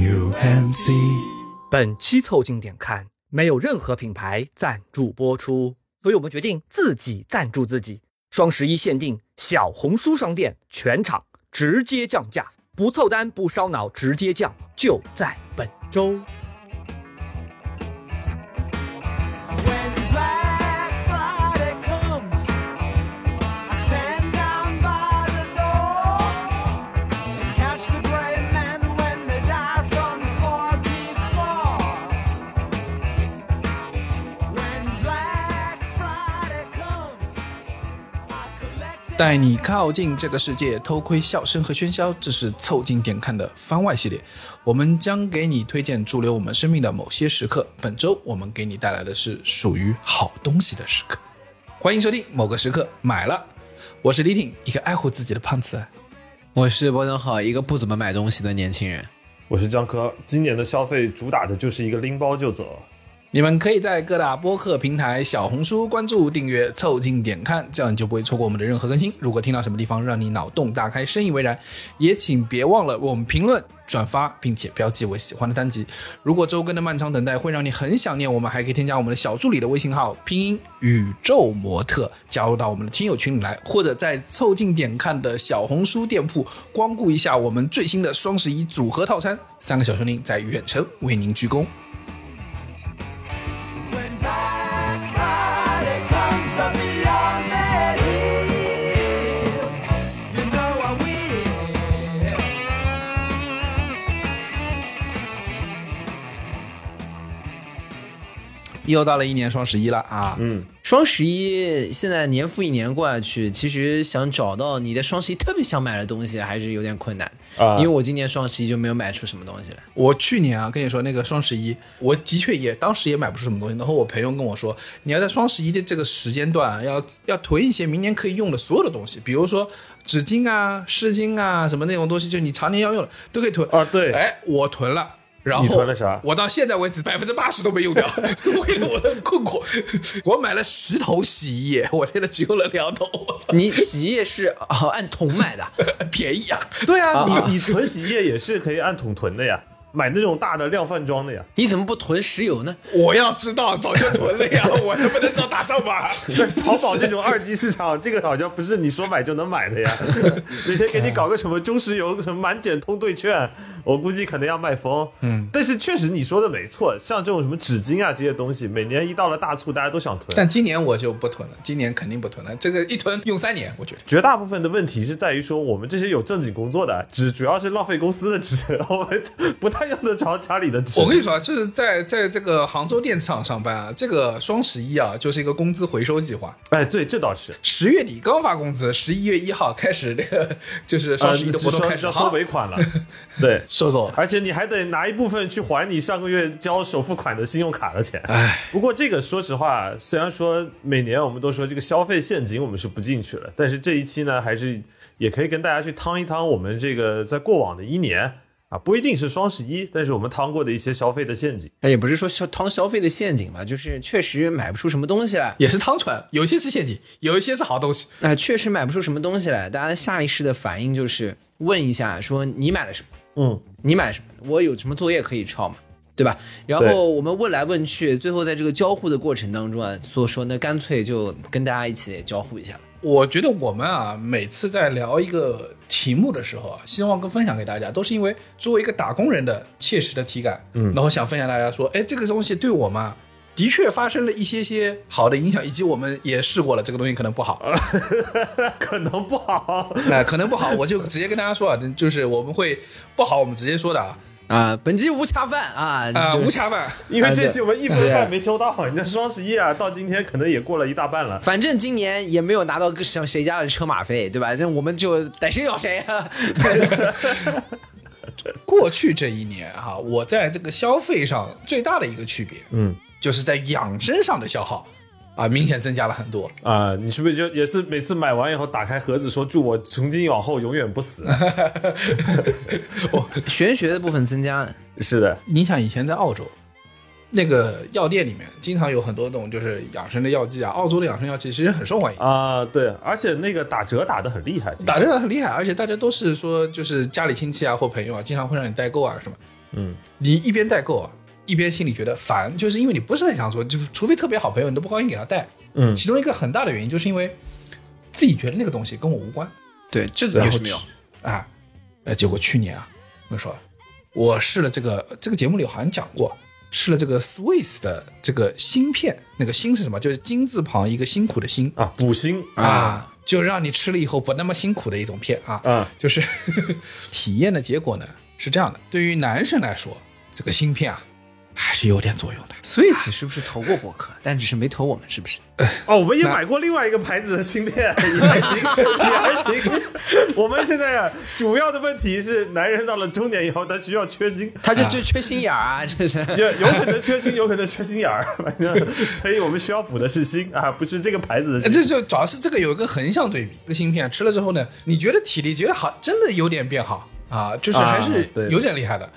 New MC。本期凑近点看没有任何品牌赞助播出，所以我们决定自己赞助自己。双十一限定小红书商店全场直接降价，不凑单不烧脑，直接降，就在本周。带你靠近这个世界，偷窥笑声和喧嚣。这是凑近点看的番外系列，我们将给你推荐驻留我们生命的某些时刻。本周我们给你带来的是属于好东西的时刻。欢迎收听某个时刻买了，我是李挺，一个爱护自己的胖子。我是波登浩，一个不怎么买东西的年轻人。我是江科，今年的消费主打的就是一个拎包就走。你们可以在各大播客平台、小红书关注、订阅、凑近点看，这样你就不会错过我们的任何更新。如果听到什么地方让你脑洞大开、深以为然，也请别忘了为我们评论、转发，并且标记为喜欢的单集。如果周更的漫长等待会让你很想念我们，还可以添加我们的小助理的微信号，拼音宇宙模特，加入到我们的听友群里来，或者在凑近点看的小红书店铺光顾一下我们最新的双十一组合套餐，三个小兄弟在远程为您鞠躬。又到了一年双十一了啊！嗯，双十一现在年复一年过下去，其实想找到你在双十一特别想买的东西，还是有点困难。啊因为我今年双十一就没有买出什么东西来。我去年啊，跟你说那个双十一，我的确也当时也买不出什么东西。然后我朋友跟我说，你要在双十一的这个时间段啊，要要囤一些明年可以用的所有的东西，比如说纸巾啊、湿巾啊什么那种东西，就你常年要用的都可以囤啊对哎，我囤了。然后你囤了啥？我到现在为止百分之八十都没用掉，为 了我的困惑，我买了十桶洗衣液，我现在只用了两桶，我操，你洗衣液是哦按桶买的，便宜啊！对啊，啊你你囤洗衣液也是可以按桶囤的呀，买那种大的量贩装的呀。你怎么不囤石油呢？我要知道早就囤了呀，我能不能找打仗吧？淘宝这种二级市场，这个好像不是你说买就能买的呀。每天给你搞个什么中石油什么满减通兑券，我估计可能要卖疯。嗯，但是确实你说的没错，像这种什么纸巾啊这些东西，每年一到了大促，大家都想囤。但今年我就不囤了，今年肯定不囤了。这个一囤用三年，我觉得。绝大部分的问题是在于说，我们这些有正经工作的纸，主要是浪费公司的纸，我们不太用得着家里的纸。我跟你说啊，就是在在这个杭州电子厂上班啊，这个双十一啊，就是一个工资回收计划。哎，对，这倒是。十月底刚发工资，十一月一号开始那个就是 双呃，十一的活动开始，要收好尾款了，对，收走了。而且你还得拿一部分去还你上个月交首付款的信用卡的钱。哎，不过这个说实话，虽然说每年我们都说这个消费陷阱我们是不进去了，但是这一期呢，还是也可以跟大家去趟一趟我们这个在过往的一年啊，不一定是双十一，但是我们趟过的一些消费的陷阱。哎，也不是说消趟消费的陷阱吧，就是确实买不出什么东西来。也是汤船，有些是陷阱，有一些是好东西。哎、确实买不出什么东西来。大家的下意识的反应就是问一下，说你买了什么？嗯，你买了什么？我有什么作业可以抄吗？对吧？然后我们问来问去，最后在这个交互的过程当中啊，所以说那干脆就跟大家一起交互一下。我觉得我们啊，每次在聊一个题目的时候啊，希望跟分享给大家，都是因为作为一个打工人的切实的体感，嗯，然后想分享大家说，哎，这个东西对我们啊，的确发生了一些些好的影响，以及我们也试过了，这个东西可能不好，可能不好。哎、可能不好，我就直接跟大家说啊，就是我们会不好，我们直接说的啊，啊，本期无恰饭啊，无恰饭，因为这期我们一波对饭没收到，你这双十一啊，到今天可能也过了一大半了。反正今年也没有拿到个谁谁家的车马费，对吧？那我们就逮谁咬谁啊。过去这一年哈，我在这个消费上最大的一个区别，嗯就是在养生上的消耗啊，明显增加了很多。啊、你是不是就也是每次买完以后打开盒子说祝我从今往后永远不死？玄学的部分增加了，是的，你想以前在澳洲，那个药店里面经常有很多那种就是养生的药剂啊，澳洲的养生药剂其实很受欢迎，啊、对，而且那个打折打的很厉害，打折很厉害，而且大家都是说就是家里亲戚啊或朋友啊，经常会让你代购啊什么。嗯，你一边代购啊，一边心里觉得烦，就是因为你不是很想做，就除非特别好朋友，你都不高兴给他带。嗯其中一个很大的原因就是因为自己觉得那个东西跟我无关对，这个是没有。啊。呃，结果去年啊，我跟你说，我试了这个，这个节目里好像讲过，试了这个 Swiss 的这个芯片，那个芯是什么？就是金字旁一个辛苦的辛啊，补锌啊，就让你吃了以后不那么辛苦的一种片啊。啊，就是 体验的结果呢是这样的，对于男生来说，这个芯片啊还是有点作用的。Swiss 是不是投过博客？但只是没投我们，是不是？哦，我们也买过另外一个牌子的芯片，也还行，也还行。我们现在啊，主要的问题是，男人到了中年以后，他需要缺心，他就就缺心眼儿啊，这是。有有可能缺心，有可能缺心眼儿，反正，所以我们需要补的是心啊，不是这个牌子的。这就主要是这个有一个横向对比，这个芯片吃了之后呢，你觉得体力觉得好，真的有点变好啊，就是还是有点厉害的。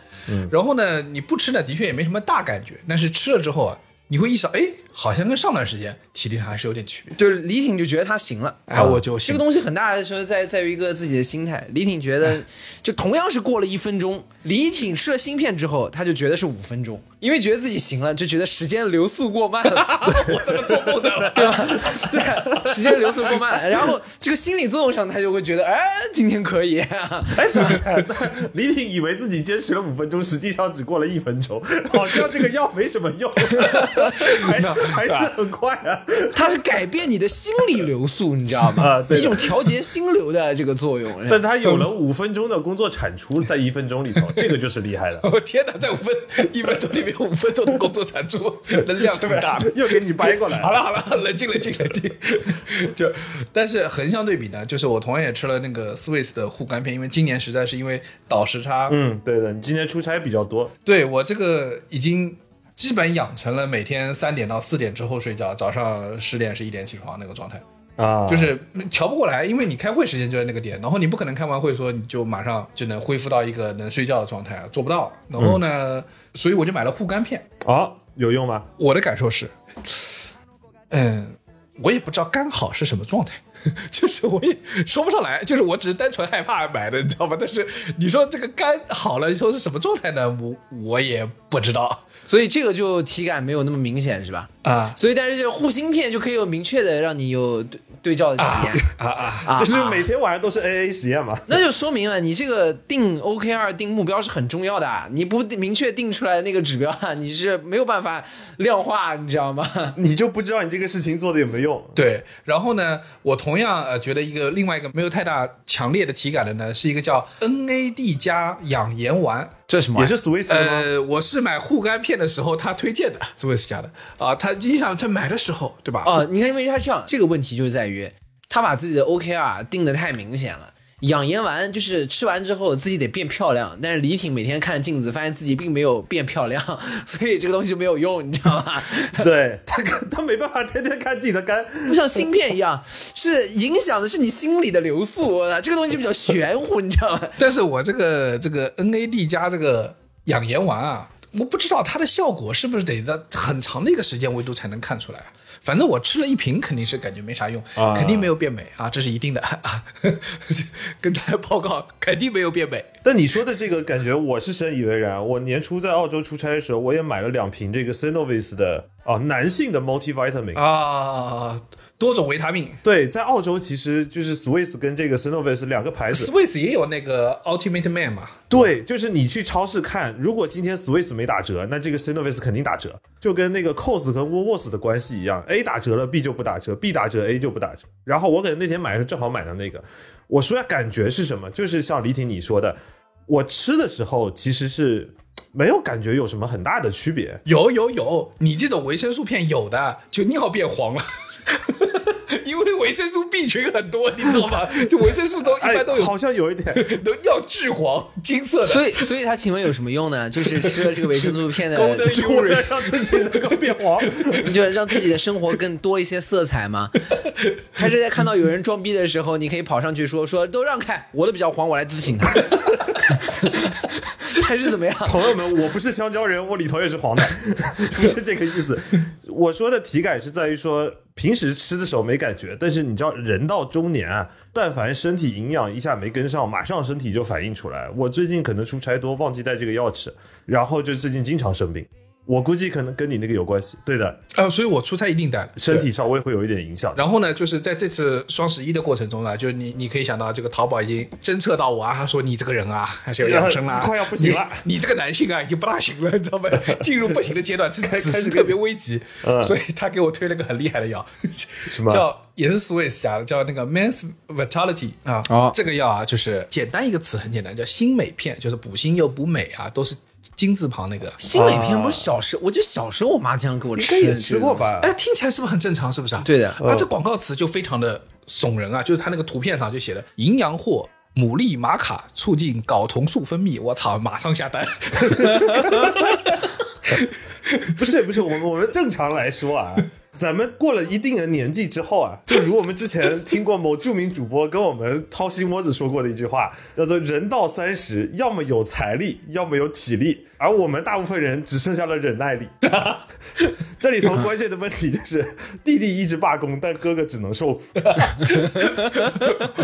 然后呢，你不吃呢，的确也没什么大感觉，但是吃了之后啊，你会意识到，哎，好像跟上段时间体力上还是有点区别。就是李挺就觉得他行了。哎，我就信这个东西很大的时候在在于一个自己的心态。李挺觉得，就同样是过了一分钟，李挺吃了芯片之后，他就觉得是五分钟，因为觉得自己行了，就觉得时间流速过慢了，我那个做梦的，对吧？对，时间流速过慢了，然后这个心理作用上，他就会觉得，哎，今天可以。哎，不是，李挺以为自己坚持了五分钟，实际上只过了一分钟，好像这个药没什么用，还 还是很快啊。它是改变你的心理流速，你知道吗？啊对一种调节心流的这个作用。但它有了五分钟的工作产出，在一分钟里头，这个就是厉害了。我天哪，在五分一分钟里面有五分钟的工作产出，能量挺大的。又给你掰过来好了好了，冷静冷静冷静。就但是横向对比呢，就是我同样也吃了那个 Swiss 的护肝片，因为今年实在是因为倒时差，嗯，对的，你今年出差比较多，对我这个已经基本养成了每天三点到四点之后睡觉，早上十点十一点起床那个状态。啊，就是调不过来，因为你开会时间就在那个点，然后你不可能开完会说你就马上就能恢复到一个能睡觉的状态啊，做不到。然后呢，所以我就买了护肝片。啊，有用吗？我的感受是，嗯，我也不知道肝好是什么状态，就是我也说不上来，就是我只是单纯害怕买的，你知道吗？但是你说这个肝好了，你说是什么状态呢？我我也不知道所以这个就体感没有那么明显，是吧？啊所以但是这个护芯片就可以有明确的让你有对对照的体验。啊啊！啊就是每天晚上都是 AA 实验嘛。那就说明了你这个定 OKR 定目标是很重要的啊，你不明确定出来那个指标啊，你是没有办法量化，你知道吗？你就不知道你这个事情做的有没有用。对，然后呢，我同样呃觉得一个另外一个没有太大强烈的体感的呢，是一个叫 NAD 加养颜丸。这是什么也是 Swiss？呃，我是买护肝片的时候他推荐的，，Swiss 家的啊。他你想在买的时候，对吧？哦，你看，因为他这样，这个问题就是在于他把自己的 OKR 定的太明显了。养颜丸就是吃完之后自己得变漂亮，但是李挺每天看镜子，发现自己并没有变漂亮，所以这个东西就没有用，你知道吗？对 他，他没办法天天看自己的肝。不像芯片一样，是影响的是你心里的流速，啊这个东西比较玄乎，你知道吗？但是我这个这个 NAD 加这个养颜丸啊，我不知道它的效果是不是得在很长的一个时间维度才能看出来啊。反正我吃了一瓶，肯定是感觉没啥用，啊肯定没有变美啊，这是一定的啊。跟大家报告，肯定没有变美。但你说的这个感觉，我是深以为然。我年初在澳洲出差的时候，我也买了两瓶这个 Synovis 的啊男性的 multivitamin。啊，多种维他命。对，在澳洲其实就是 Swiss 跟这个 s i n o v i s 两个牌子。Swiss 也有那个 Ultimate Man 嘛，对，就是你去超市看，如果今天 Swiss 没打折，那这个 s i n o v i s 肯定打折，就跟那个 COS 和 Woolworths 的关系一样，A 打折了，B 就不打折，B 打折，A 就不打折。然后我可能那天买的时候正好买的那个，我说下，感觉是什么？就是像李挺你说的，我吃的时候其实是没有感觉有什么很大的区别。有有有，你这种维生素片有的，就尿变黄了。因为维生素 B 群很多，你知道吗？就维生素中一哎般都，有，好像有一点，能要巨黄，金色的。所以，所以它请问有什么用呢？就是吃了这个维生素片的，功能就为了让自己能够变黄。就让自己的生活更多一些色彩吗？还是在看到有人装逼的时候，你可以跑上去说说都让开，我的比较黄，我来咨询他，还是怎么样？朋友们，我不是香蕉人，我里头也是黄的，不是这个意思。我说的体感是在于说，平时吃的时候没感觉，但是你知道，人到中年啊，但凡身体营养一下没跟上，马上身体就反应出来。我最近可能出差多，忘记带这个药吃，然后就最近经常生病。我估计可能跟你那个有关系，对的，呃，所以我出差一定带。身体稍微会有一点影响。然后呢，就是在这次双十一的过程中呢，就是你你可以想到，这个淘宝已经侦测到我啊，他说你这个人啊还是要养生啦，快要不行了。你，你这个男性啊已经不大行了，你知道吧？进入不行的阶段，此此开始时特别危急，嗯。所以他给我推了个很厉害的药，什么？叫也是 Swiss 家的，叫那个 Men's Vitality 啊。哦。这个药啊，就是简单一个词很简单，叫新美片，就是补锌又补镁啊，都是金字旁那个。新美片不是小时候，我记得小时候我妈经常给我吃，应该也吃过？吧？哎，听起来是不是很正常？是不是啊？对的啊，这广告词就非常的耸人啊，就是它那个图片上就写的营养货。牡蛎玛卡促进睾酮素分泌，我操，马上下单。不是不是，我们我们正常来说啊，咱们过了一定的年纪之后啊，就如我们之前听过某著名主播跟我们掏心窝子说过的一句话，叫做“人到三十，要么有财力，要么有体力”，而我们大部分人只剩下了忍耐力。这里头关键的问题就是，弟弟一直罢工，但哥哥只能受苦。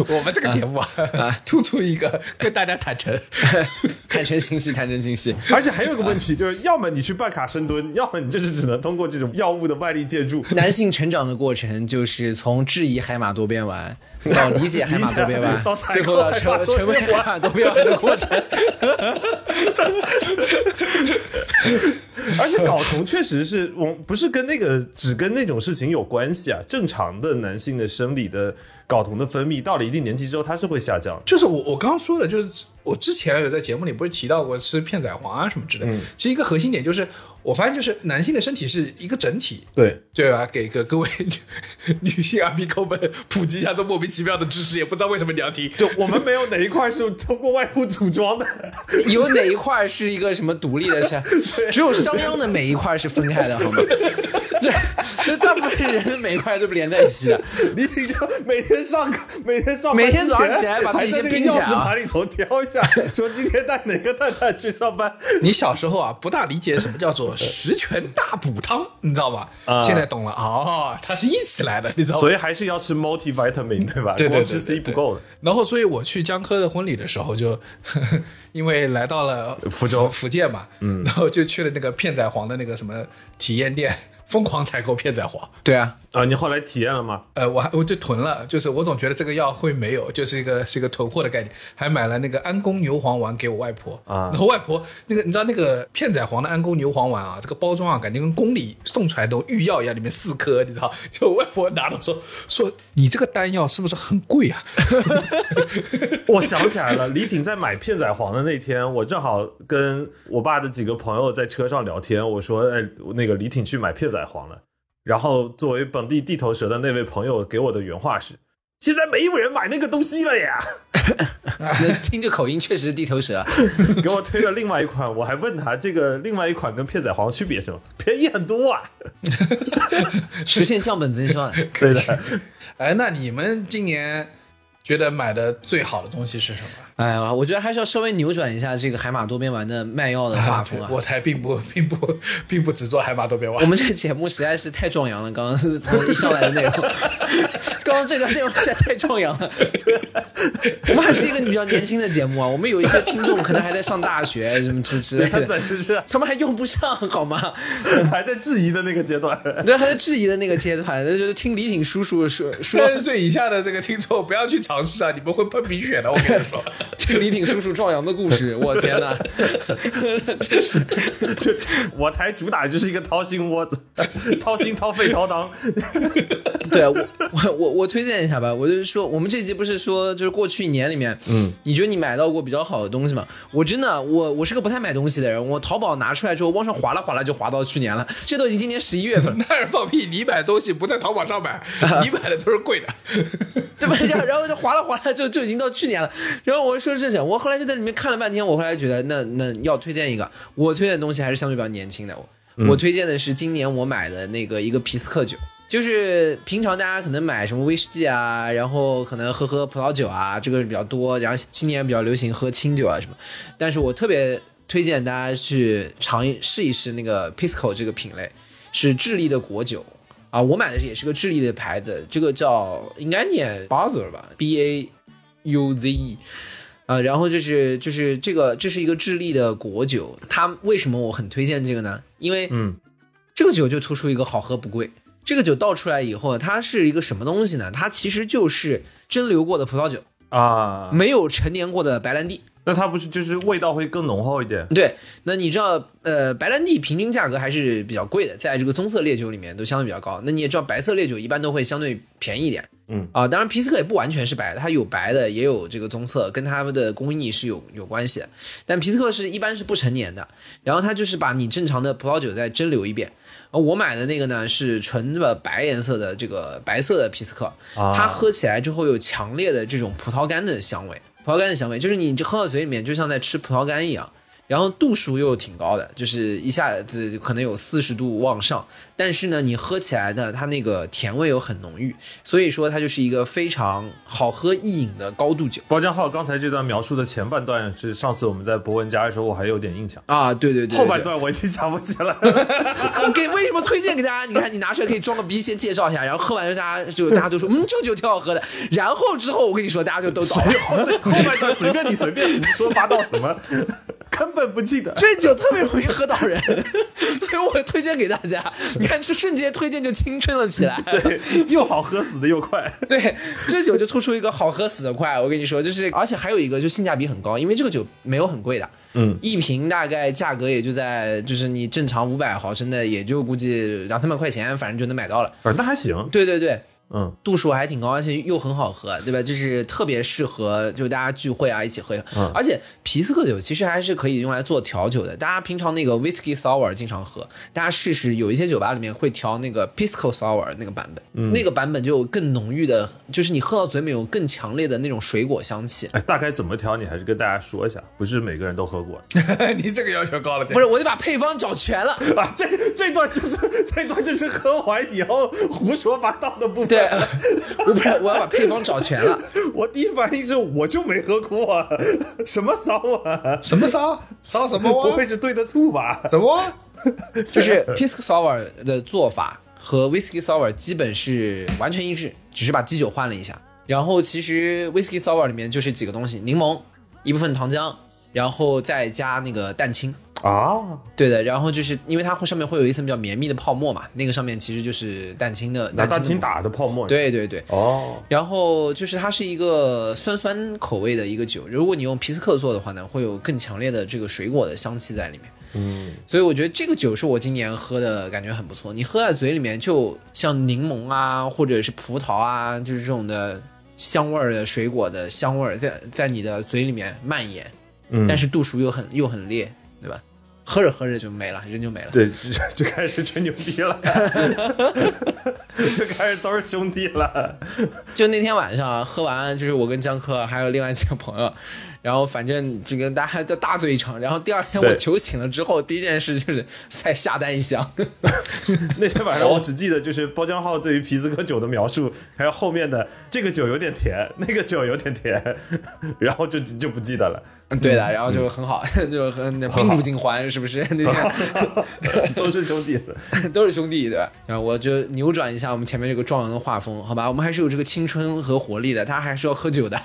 我们这个节目啊，突出一个跟大家坦诚，坦诚信息，坦诚信息。而且还有一个问题，就是要么你去办卡深蹲，要么你就是只能通过这种药物的外力借助。男性成长的过程就是从质疑海马多边丸到理解海马多边丸到，采最购后到成成为边丸海马多边丸的过程。而且睾酮确实是我不是跟那个只跟那种事情有关系啊，正常的男性的生理的睾酮的分泌到了一定年纪之后，它是会下降的。就是我我刚刚说的，就是我之前有在节目里不是提到过吃片仔癀啊什么之类的。其实一个核心点就是，我发现就是男性的身体是一个整体，对，对吧？给个各位女 女性阿鼻狗们普及一下这莫名其妙的知识，也不知道为什么你要听。就我们没有哪一块是通过外部组装的。有哪一块是一个什么独立的是？只有商鞅的每一块是分开的，好吗？这这大部分人的每一块都不连在一起的。李挺就每天上课，每天上每天早上起来把自己先还在那个拼起来啊钥匙盘里头挑一下，说今天带哪个蛋蛋去上班。你小时候啊，不大理解什么叫做十全大补汤，你知道吧？啊现在懂了哦，它是一起来的，你知道吗？所以还是要吃 multivitamin，对吧？对对对光吃对 C 对不够的。然后，所以我去江科的婚礼的时候就，因为来到了福州福建嘛，嗯，然后就去了那个片仔癀的那个什么体验店，疯狂采购片仔癀。对啊，啊，你后来体验了吗？呃，我还我就囤了，就是我总觉得这个药会没有，就是一个是一个囤货的概念，还买了那个安宫牛黄丸给我外婆啊然后外婆那个你知道那个片仔癀的安宫牛黄丸啊，这个包装啊，感觉跟宫里送出来的御药一样，里面四颗，你知道？就我外婆拿到说说你这个丹药是不是很贵啊？我想起来了，李挺在买片仔癀的那天，我正好跟我爸的几个朋友在车上聊天，我说：“哎，那个李挺去买片仔癀了。”然后作为本地地头蛇的那位朋友给我的原话是：“现在没有人买那个东西了呀。听着口音确实是地头蛇。”给我推了另外一款，我还问他这个另外一款跟片仔癀区别是什么？便宜很多啊。实现降本增效。对的，哎，那你们今年觉得买的最好的东西是什么？哎呀，我觉得还是要稍微扭转一下这个海马多边丸的卖药的画风啊。我台并不并不 并不只做海马多边丸我。们这个节目实在是太壮阳了，刚刚从一上来的内容，刚刚这个内容实在太壮阳了。我们还是一个比较年轻的节目啊，我们有一些听众可能还在上大学什么之之类他的，暂时是他们还用不上好吗？还在质疑的那个阶段。对，还在质疑的那个阶段，那就是听李挺叔叔说说三十岁以下的这个听众不要去尝试啊，你们会喷鼻血的。我跟你说，这个李挺叔叔壮阳的故事，我天哪！就 我台主打就是一个掏心窝子，掏心掏肺掏裆。对啊，我我我我推荐一下吧，我就是说，我们这集不是说就是过去一年里面，嗯，你觉得你买到过比较好的东西吗？我真的，我我是个不太买东西的人，我淘宝拿出来之后，往上划拉划拉就划到去年了，这都已经今年十一月份了，那是放屁！你买东西不在淘宝上买，你买的都是贵的。对吧？然后然后就划拉划拉就就已经到去年了。然后我说这是，我后来就在里面看了半天，我后来觉得那那要推荐一个，我推荐的东西还是相对比较年轻的，我、我推荐的是今年我买的那个一个皮斯克酒。就是平常大家可能买什么威士忌啊，然后可能喝喝葡萄酒啊，这个比较多。然后今年比较流行喝清酒啊什么，但是我特别推荐大家去尝一试一试那个 Pisco 这个品类，是智利的果酒啊，我买的也是个智利的牌子，这个叫应该念 Buzzer 吧，B A U Z E。啊，然后就是就是这个，这是一个智利的果酒，它为什么我很推荐这个呢？因为嗯，这个酒就突出一个好喝不贵。这个酒倒出来以后，它是一个什么东西呢？它其实就是蒸馏过的葡萄酒，啊，没有陈年过的白兰地。那它不是就是味道会更浓厚一点？对，那你知道，呃，白兰地平均价格还是比较贵的，在这个棕色烈酒里面都相对比较高。那你也知道，白色烈酒一般都会相对便宜一点。嗯啊，当然皮斯克也不完全是白的，它有白的，也有这个棕色，跟他们的工艺是有有关系的。但皮斯克是一般是不成年的，然后它就是把你正常的葡萄酒再蒸馏一遍。而我买的那个呢是纯的白颜色的这个白色的皮斯克，啊它喝起来之后有强烈的这种葡萄干的香味，葡萄干的香味就是你就喝到嘴里面就像在吃葡萄干一样。然后度数又挺高的，就是一下子可能有四十度往上，但是呢，你喝起来呢它那个甜味又很浓郁，所以说它就是一个非常好喝易饮的高度酒包浆浩刚才这段描述的前半段是上次我们在博文家的时候我还有点印象，啊！对对对对后半段我已经想不起来了。我 给为什么推荐给大家？你看，你拿出来可以装个逼，先介绍一下，然后喝完大家就大家都说，嗯，这个酒挺好喝的。然后之后我跟你说，大家就都懂了。后半段随便你随便你说八道什么，根本不记得。这酒特别容易喝到人，所以我推荐给大家。你看，这瞬间推荐就青春了起来。对，又好喝，死的又快。对，这酒就突出一个好喝死的快。我跟你说，就是而且还有一个就性价比很高，因为这个酒没有很贵的，嗯，一瓶大概价格也就在就是你正常五百毫升的，也就估计两三百块钱，反正就能买到了。啊，那还行。对对对。嗯，度数还挺高，而且又很好喝，对吧？就是特别适合就大家聚会啊一起喝。嗯而且皮斯克酒其实还是可以用来做调酒的。大家平常那个 whiskey sour 经常喝，大家试试，有一些酒吧里面会调那个 pisco sour 那个版本，嗯那个版本就有更浓郁的，就是你喝到嘴里面有更强烈的那种水果香气。哎，大概怎么调你还是跟大家说一下，不是每个人都喝过 你这个要求高了点。不是，我得把配方找全了。啊。这这段就是这段就是喝完以后胡说八道的部分。对，我不是，我要把配方找全了。我第一反应是我就没喝过，啊 什么骚啊？什么骚骚什么不？会是对的醋吧？什么？就是 pisco sour 的做法和 whisky sour 基本是完全一致，只是把基酒换了一下。然后其实 whisky sour 里面就是几个东西：柠檬、一部分糖浆，然后再加那个蛋清。啊，对的，然后就是因为它会上面会有一层比较绵密的泡沫嘛，那个上面其实就是蛋清的拿蛋清。打的泡沫。，对对对，哦，然后就是它是一个酸酸口味的一个酒，如果你用皮斯克做的话呢，会有更强烈的这个水果的香气在里面。嗯，所以我觉得这个酒是我今年喝的感觉很不错，你喝在嘴里面就像柠檬啊，或者是葡萄啊，就是这种的香味儿的水果的香味儿在在你的嘴里面蔓延，嗯但是度数又很又很烈，对吧？喝着喝着就没了，人就没了。对，就 就开始吹牛逼了，就开始都是兄弟了。就那天晚上喝完，就是我跟江科还有另外几个朋友，然后反正这个大家都大醉一场。然后第二天我对酒醒了之后，第一件事就是再下单一箱。那天晚上我只记得就是包浆号对于皮斯科酒的描述，还有后面的这个酒有点甜，那个酒有点甜，然后就就不记得了，对的，然后就很好，就很宾主尽欢，是不是？那天都是兄弟。都是兄弟，对吧？然后我就扭转一下我们前面这个壮阳的画风，好吧？我们还是有这个青春和活力的，他还是要喝酒的。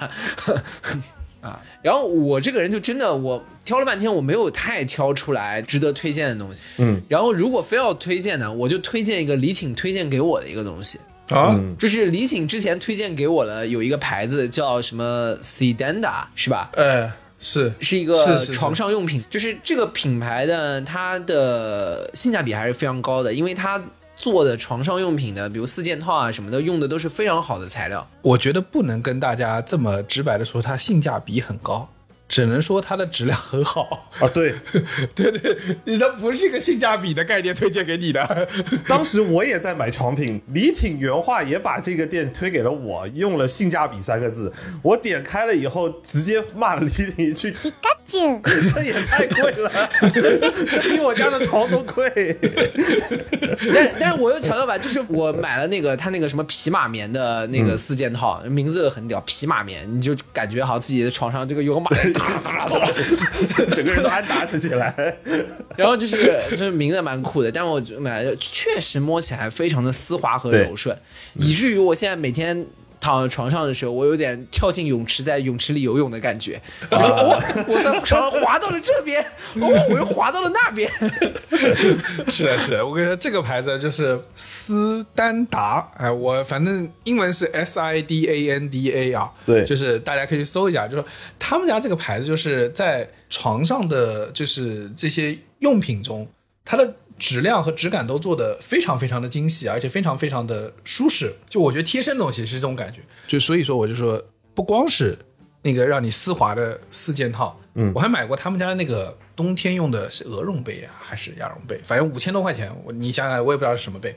啊，然后我这个人就真的，我挑了半天，我没有太挑出来值得推荐的东西。嗯，然后如果非要推荐呢，我就推荐一个李挺推荐给我的一个东西，啊，就是李挺之前推荐给我的有一个牌子叫什么 Sedanda，是吧？呃，是。是一个床上用品，就是这个品牌的它的性价比还是非常高的，因为它做的床上用品的，比如四件套啊什么的，用的都是非常好的材料。我觉得不能跟大家这么直白的说它性价比很高，只能说它的质量很好。啊，对，对对，它不是一个性价比的概念推荐给你的。当时我也在买床品，李挺原话也把这个店推给了我，用了性价比三个字。我点开了以后，直接骂了李挺一句：“你干近。这也太贵了，这比我家的床都贵。但但是我又强调吧，就是我买了那个他那个什么皮马棉的那个四件套，名字很屌，皮马棉，你就感觉好像自己的床上这个有个马，整个人都安达斯起来。然后就是就是名字蛮酷的，但我就买了，确实摸起来非常的丝滑和柔顺，以至于我现在每天。躺在床上的时候，我有点跳进泳池，在泳池里游泳的感觉，就是哦，我在床上滑到了这边，哦，我又滑到了那边，是的，是的，我跟你说，这个牌子就是斯丹达，哎，我反正英文是 S I D A N D A 啊，对。就是大家可以去搜一下，就是他们家这个牌子就是在床上的就是这些用品中，它的质量和质感都做的非常非常的精细，而且非常非常的舒适。就我觉得贴身的东西是这种感觉，就所以说我就说，不光是那个让你丝滑的四件套，嗯，我还买过他们家那个冬天用的是鹅绒被啊，还是鸭绒被，反正五千多块钱，我你想想，我也不知道是什么被，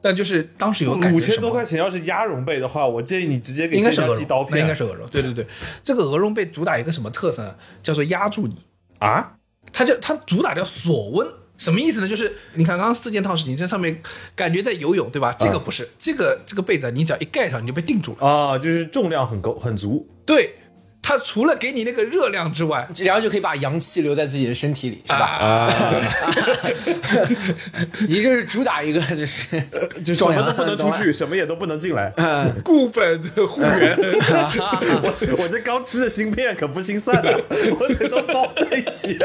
但就是当时有感觉五千多块钱，要是鸭绒被的话，我建议你直接给店应该是鹅绒，家寄刀片。那应该是鹅绒。对对对，这个鹅绒被主打一个什么特色呢？叫做压住你。啊，它就它主打叫锁温，什么意思呢？就是你看刚刚四件套是你在上面感觉在游泳，对吧？这个不是，这个这个被子你只要一盖上你就被定住了。啊，就是重量很够很足。对，它除了给你那个热量之外，然后就可以把阳气留在自己的身体里，是吧？啊，你这是主打一个就是就什么都不能出去，什么也都不能进来。嗯，固本的护源。我这我这刚吃的芯片可不心散啊，我得都包在一起。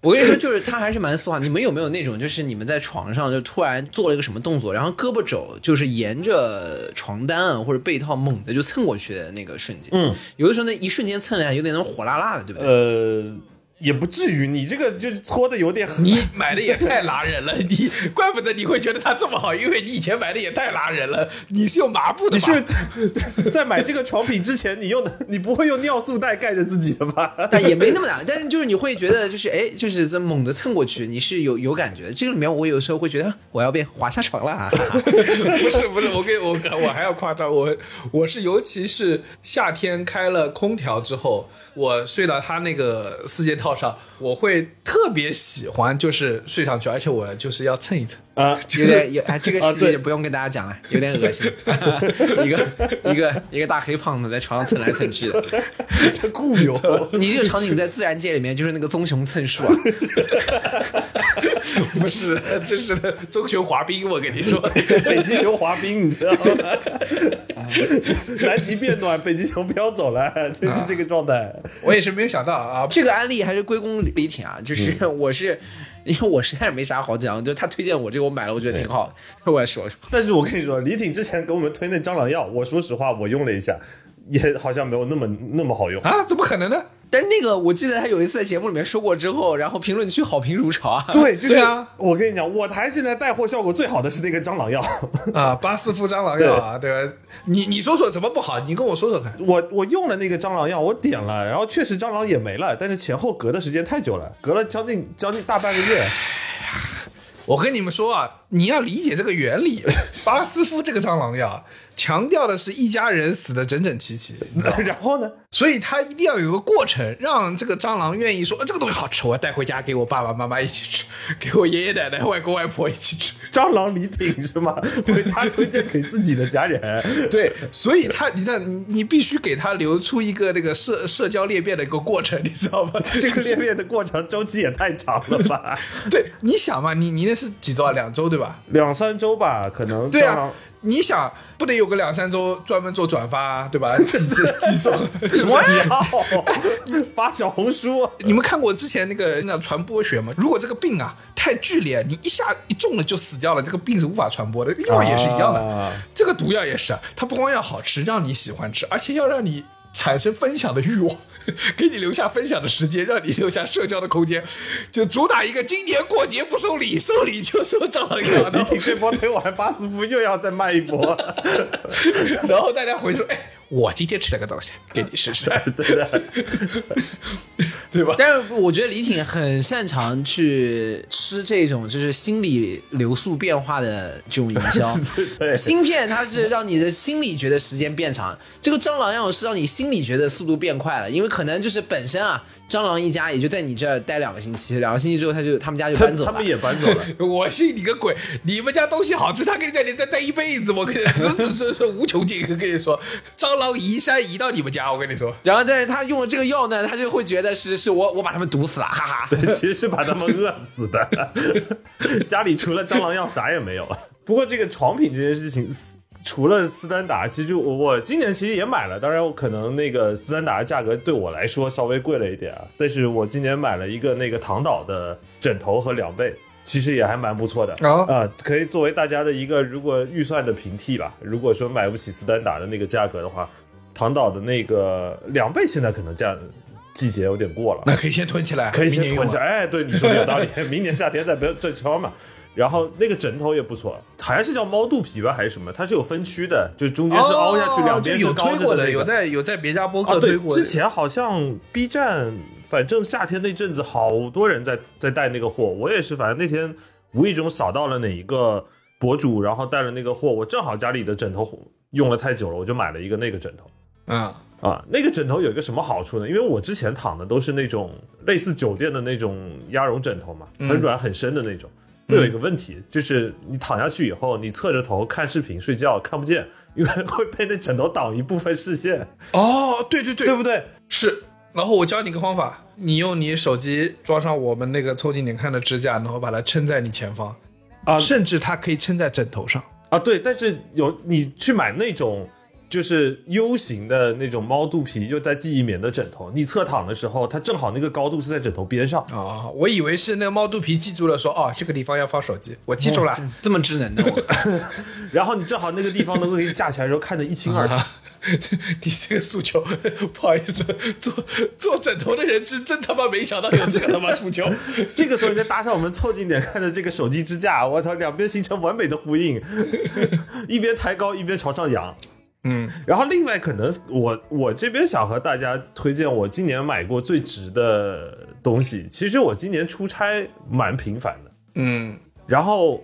我跟你说，就是它还是蛮丝滑。你们有没有那种，就是你们在床上就突然做了一个什么动作，然后胳膊肘就是沿着床单啊或者被套猛的就蹭过去的那个瞬间？嗯，有的时候那一瞬间蹭来有点那种火辣辣的，对不对？呃，也不至于，你这个就搓的有点狠。你买的也太拉人了，你怪不得你会觉得它这么好，因为你以前买的也太拉人了。你是用麻布的你吧？是是在在买这个床品之前，你用的你不会用尿素袋盖着自己的吧？但也没那么难，但是就是你会觉得就是哎，就是这猛地蹭过去，你是有有感觉。这个里面我有时候会觉得我要被滑下床了、啊，不是不是，我跟我我还要夸张，我我是尤其是夏天开了空调之后，我睡到他那个四件套上，我会特别喜欢，就是睡上去，而且我就是要蹭一蹭。啊，有点 有哎，这个细节不用跟大家讲了，有点恶心。一个一个一个大黑胖子在床上蹭来蹭去的，这固有。你这个场景在自然界里面就是那个棕熊蹭树啊，不是，这是棕熊滑冰，我跟你说。北极熊滑冰，你知道吗？南极变暖，北极熊飘走了，就是这个状态。我也是没有想到啊，这个案例还是归功李挺啊，就是 我是。因为我实在是没啥好讲，就他推荐我这个，我买了，我觉得挺好的，我也说说。但是我跟你说，李挺之前给我们推那蟑螂药，我说实话，我用了一下，也好像没有那么那么好用。啊，怎么可能呢？但那个我记得他有一次在节目里面说过之后，然后评论区好评如潮啊。对，就是啊。我跟你讲，我台现在带货效果最好的是那个蟑螂药。啊，巴斯夫蟑螂药啊，对吧？你你说说怎么不好？你跟我说说看。我我用了那个蟑螂药，我点了，然后确实蟑螂也没了，但是前后隔的时间太久了，隔了将近将近大半个月。我跟你们说啊，你要理解这个原理。巴斯夫这个蟑螂药强调的是一家人死的整整齐齐，然后呢，所以他一定要有个过程，让这个蟑螂愿意说、呃、这个东西好吃，我要带回家给我爸爸妈妈一起吃，给我爷爷奶奶、外公外婆一起吃。蟑螂李挺是吗？回家推荐给自己的家人。对，所以他，你在你你必须给他留出一个那个社社交裂变的一个过程，你知道吗？这个裂变的过程周期也太长了吧？对，你想嘛，你你那是几周啊？两周对吧？两三周吧，可能对啊你想不得有个两三周专门做转发，对吧？寄寄寄送什么呀？发小红书，你们看过之前那个那传播学吗？如果这个病啊太剧烈，你一下一中了就死掉了，这个病是无法传播的。药也是一样的，啊这个毒药也是啊，它不光要好吃，让你喜欢吃，而且要让你产生分享的欲望，给你留下分享的时间，让你留下社交的空间，就主打一个今年过节不收礼，收礼就送蟑螂药。你请这波推完，巴斯夫又要再卖一波。然后大家回说，哎，我今天吃了个东西，给你试试。对的，对吧？但是我觉得李挺很擅长去吃这种就是心理流速变化的这种营销。对芯片它是让你的心理觉得时间变长，这个蟑螂药是让你心理觉得速度变快了，因为可能就是本身啊，蟑螂一家也就在你这儿待两个星期，两个星期之后他就他们家就搬走了。他们也搬走了。我信你个鬼！你们家东西好吃，他跟你在你这待一辈子，我跟你子子孙孙无穷尽。跟你说，蟑螂移山移到你们家，我跟你说，然后，但是他用了这个药呢，他就会觉得是是我我把他们毒死了，哈哈。对，其实是把他们饿死的。家里除了蟑螂药啥也没有。不过这个床品这件事情，除了斯丹达，其实我我今年其实也买了，当然我可能那个斯丹达的价格对我来说稍微贵了一点啊，但是我今年买了一个那个唐岛的枕头和两被。其实也还蛮不错的哦啊、可以作为大家的一个如果预算的平替吧。如果说买不起斯丹达的那个价格的话，唐岛的那个两倍现在可能价季节有点过了，那可以先囤起来，可以先囤起来。哎，对，你说的有道理。明年夏天再不要再穿嘛。然后那个枕头也不错，好像是叫猫肚皮吧，还是什么？它是有分区的，就中间是凹下去，哦两边就是有高着推过的，那个有在有在别家播客推，过的。之前好像 B 站，反正夏天那阵子好多人在在带那个货，我也是，反正那天无意中扫到了哪一个博主，然后带了那个货，我正好家里的枕头用了太久了，我就买了一个那个枕头。嗯，啊，那个枕头有一个什么好处呢？因为我之前躺的都是那种类似酒店的那种鸭绒枕头嘛，很软很深的那种。会有一个问题，就是你躺下去以后，你侧着头看视频睡觉看不见，因为会被那枕头挡一部分视线，哦，对对对，对不对？是。然后我教你个方法，你用你手机装上我们那个凑近点看的支架，然后把它撑在你前方，啊甚至它可以撑在枕头上。啊，对，但是有你去买那种就是 U 型的那种猫肚皮，就在记忆棉的枕头，你侧躺的时候，它正好那个高度是在枕头边上。哦，我以为是那个猫肚皮记住了说，哦，这个地方要放手机，我记住了。这么智能的我，然后你正好那个地方能够给你架起来的时候看得一清二楚。你这个诉求，不好意思，做做枕头的人真真他妈没想到有这个他妈诉求。这个时候你再搭上我们凑近点看的这个手机支架，我操，两边形成完美的呼应，一边抬高一边朝上扬。嗯，然后另外可能我我这边想和大家推荐我今年买过最值的东西。其实我今年出差蛮频繁的，嗯，然后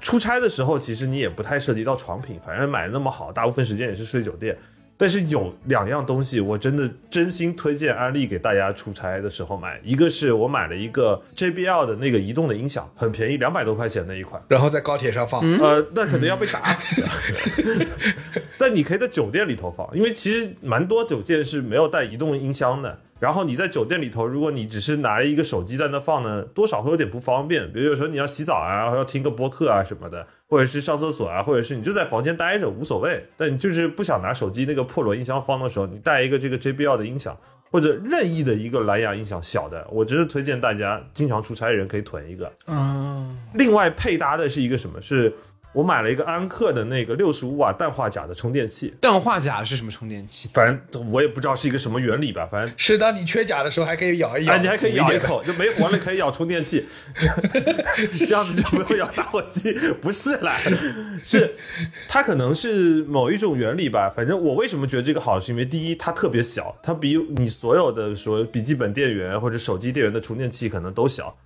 出差的时候其实你也不太涉及到床品，反正买的那么好，大部分时间也是睡酒店。但是有两样东西，我真的真心推荐安利给大家出差的时候买。一个是我买了一个 JBL 的那个移动的音响，很便宜，两百多块钱的一款。然后在高铁上放。呃，那可能要被打死。但你可以在酒店里头放，因为其实蛮多酒店是没有带移动音箱的。然后你在酒店里头，如果你只是拿一个手机在那放呢，多少会有点不方便。比如有时候你要洗澡啊，然后要听个播客啊什么的，或者是上厕所啊，或者是你就在房间待着无所谓。但你就是不想拿手机那个破锣音箱放的时候，你带一个这个 JBL 的音响，或者任意的一个蓝牙音响，小的，我真是推荐大家经常出差的人可以囤一个。嗯，另外配搭的是一个什么？是我买了一个安克的那个六十五瓦氮化钾的充电器，氮化钾是什么充电器？反正我也不知道是一个什么原理吧，反正。是当你缺钾的时候，还可以咬一咬，哎，你还可以咬一。口，就没完了可以咬充电器，这这样子就不会咬打火机。不是啦，是它可能是某一种原理吧。反正我为什么觉得这个好，是因为第一它特别小，它比你所有的说笔记本电源或者手机电源的充电器可能都小，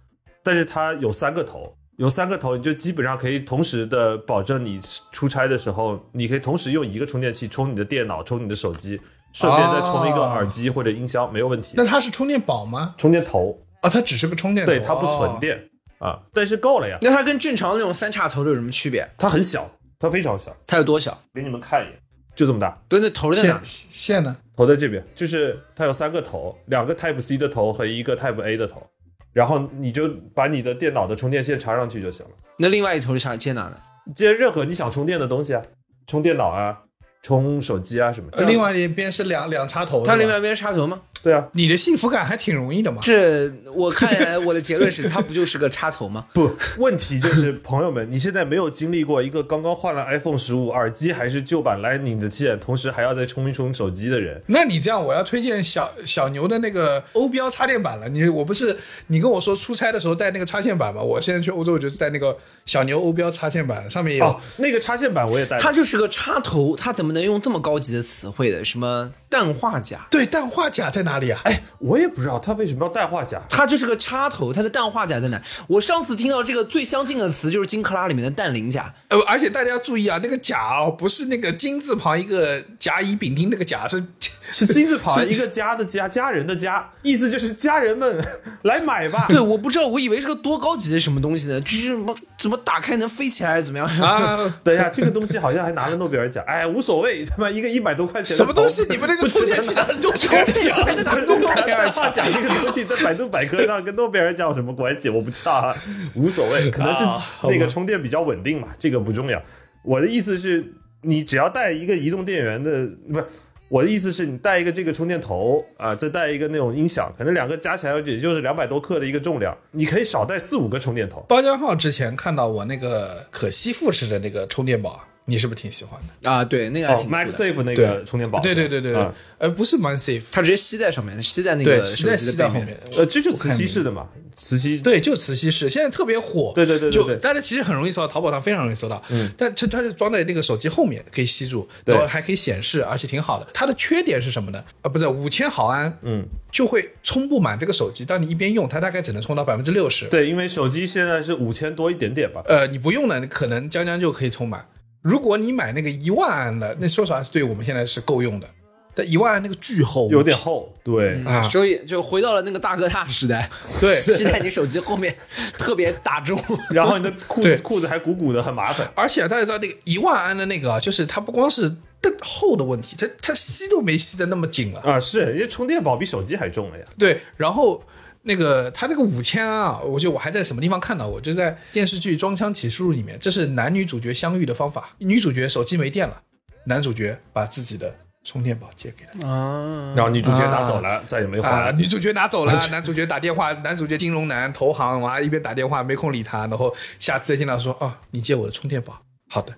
但是它有三个头。有三个头，你就基本上可以同时的保证你出差的时候，你可以同时用一个充电器充你的电脑、充你的手机，顺便再充一个哦耳机或者音箱，没有问题那。它是充电宝吗？充电头，啊，它只是个充电头，对，它不存哦。电、啊，但是够了呀。那它跟正常那种三叉头的有什么区别？它很小，它非常小，它有多小？给你们看一眼，就这么大。对，那头在哪线？线呢？头在这边，就是它有三个头，两个 Type C 的头和一个 Type A 的头，然后你就把你的电脑的充电线插上去就行了。那另外一头是插接哪呢？接任何你想充电的东西啊，充电脑啊，充手机啊什么。这样另外一边是两两插头，它另外一边是插头吗？对啊，你的幸福感还挺容易的嘛。这我看来我的结论是，它不就是个插头吗？不，问题就是朋友们，你现在没有经历过一个刚刚换了 iPhone 十五，耳机还是旧版 Lightning 的线，同时还要再充一充手机的人，那你这样，我要推荐小小牛的那个欧标插电板了。你我不是你跟我说出差的时候带那个插线板吗？我现在去欧洲，我就是带那个小牛欧标插线板，上面也有。哦，那个插线板我也带，它就是个插头，它怎么能用这么高级的词汇的？什么氮化钾？对，氮化钾在哪哪里啊？哎，我也不知道它为什么要氮化钾。它就是个插头，它的氮化钾在哪？我上次听到这个最相近的词就是金克拉里面的氮磷钾。呃，而且大家要注意啊，那个钾哦，不是那个金字旁一个甲乙丙丁那个甲，是是金字旁一个家的家，家人的家，意思就是家人们来买吧。对，我不知道，我以为是个多高级的什么东西呢，就是什么怎么打开能飞起来，怎么样？啊。等一下，这个东西好像还拿了诺贝尔奖。哎，无所谓，他妈一个一百多块钱什么东西？你们那个充电器拿的就充电拿诺贝尔奖奖这个东西在百度百科上跟诺贝尔奖有什么关系？我不知道啊，无所谓，可能是那个充电比较稳定嘛，这个不重要。我的意思是，你只要带一个移动电源的，不是。我的意思是你带一个这个充电头啊，再带一个那种音响，可能两个加起来也就是两百多克的一个重量，你可以少带四五个充电头。包江浩之前看到我那个可吸附式的那个充电宝，你是不是挺喜欢的？啊，对，那个还哦挺酷的。，MagSafe 那个充电宝，对对对对呃，不是 MySafe，它直接吸在上面，吸在那，个吸在手机的背面。吸在后面。呃，这就磁吸式的嘛，磁吸。对，就磁吸式，现在特别火。对对对对就对大家其实很容易搜到，淘宝上非常容易搜到。嗯，但它它是装在那个手机后面，可以吸住，对然后还可以显示，而且挺好的。它的缺点是什么呢？啊，不是五千毫安，嗯，就会充不满这个手机。当你一边用，它大概只能充到百分之六十。对，因为手机现在是五千多一点点吧。呃，你不用呢，可能将将就可以充满。如果你买那个一万安的，那说实话是对我们现在是够用的。但一万安那个巨厚，有点厚，对，啊，所以就回到了那个大哥大时代，对 期待你手机后面，特别打中。然后你的裤裤子还鼓鼓的，很麻烦。而且大家知道那个一万安的那个啊，就是它不光是更厚的问题，它它吸都没吸的那么紧了。啊，是因为充电宝比手机还重了呀。对，然后那个他这个五千安啊，我就我还在什么地方看到过，就在电视剧《装腔启示录》里面，这是男女主角相遇的方法。女主角手机没电了，男主角把自己的充电宝借给他。啊，然后女主角拿走了，再也没还啊，女主角拿走了，男主角打电话，男主角金融男投行，完了一边打电话没空理他，然后下次再见到说，哦，你借我的充电宝，好的，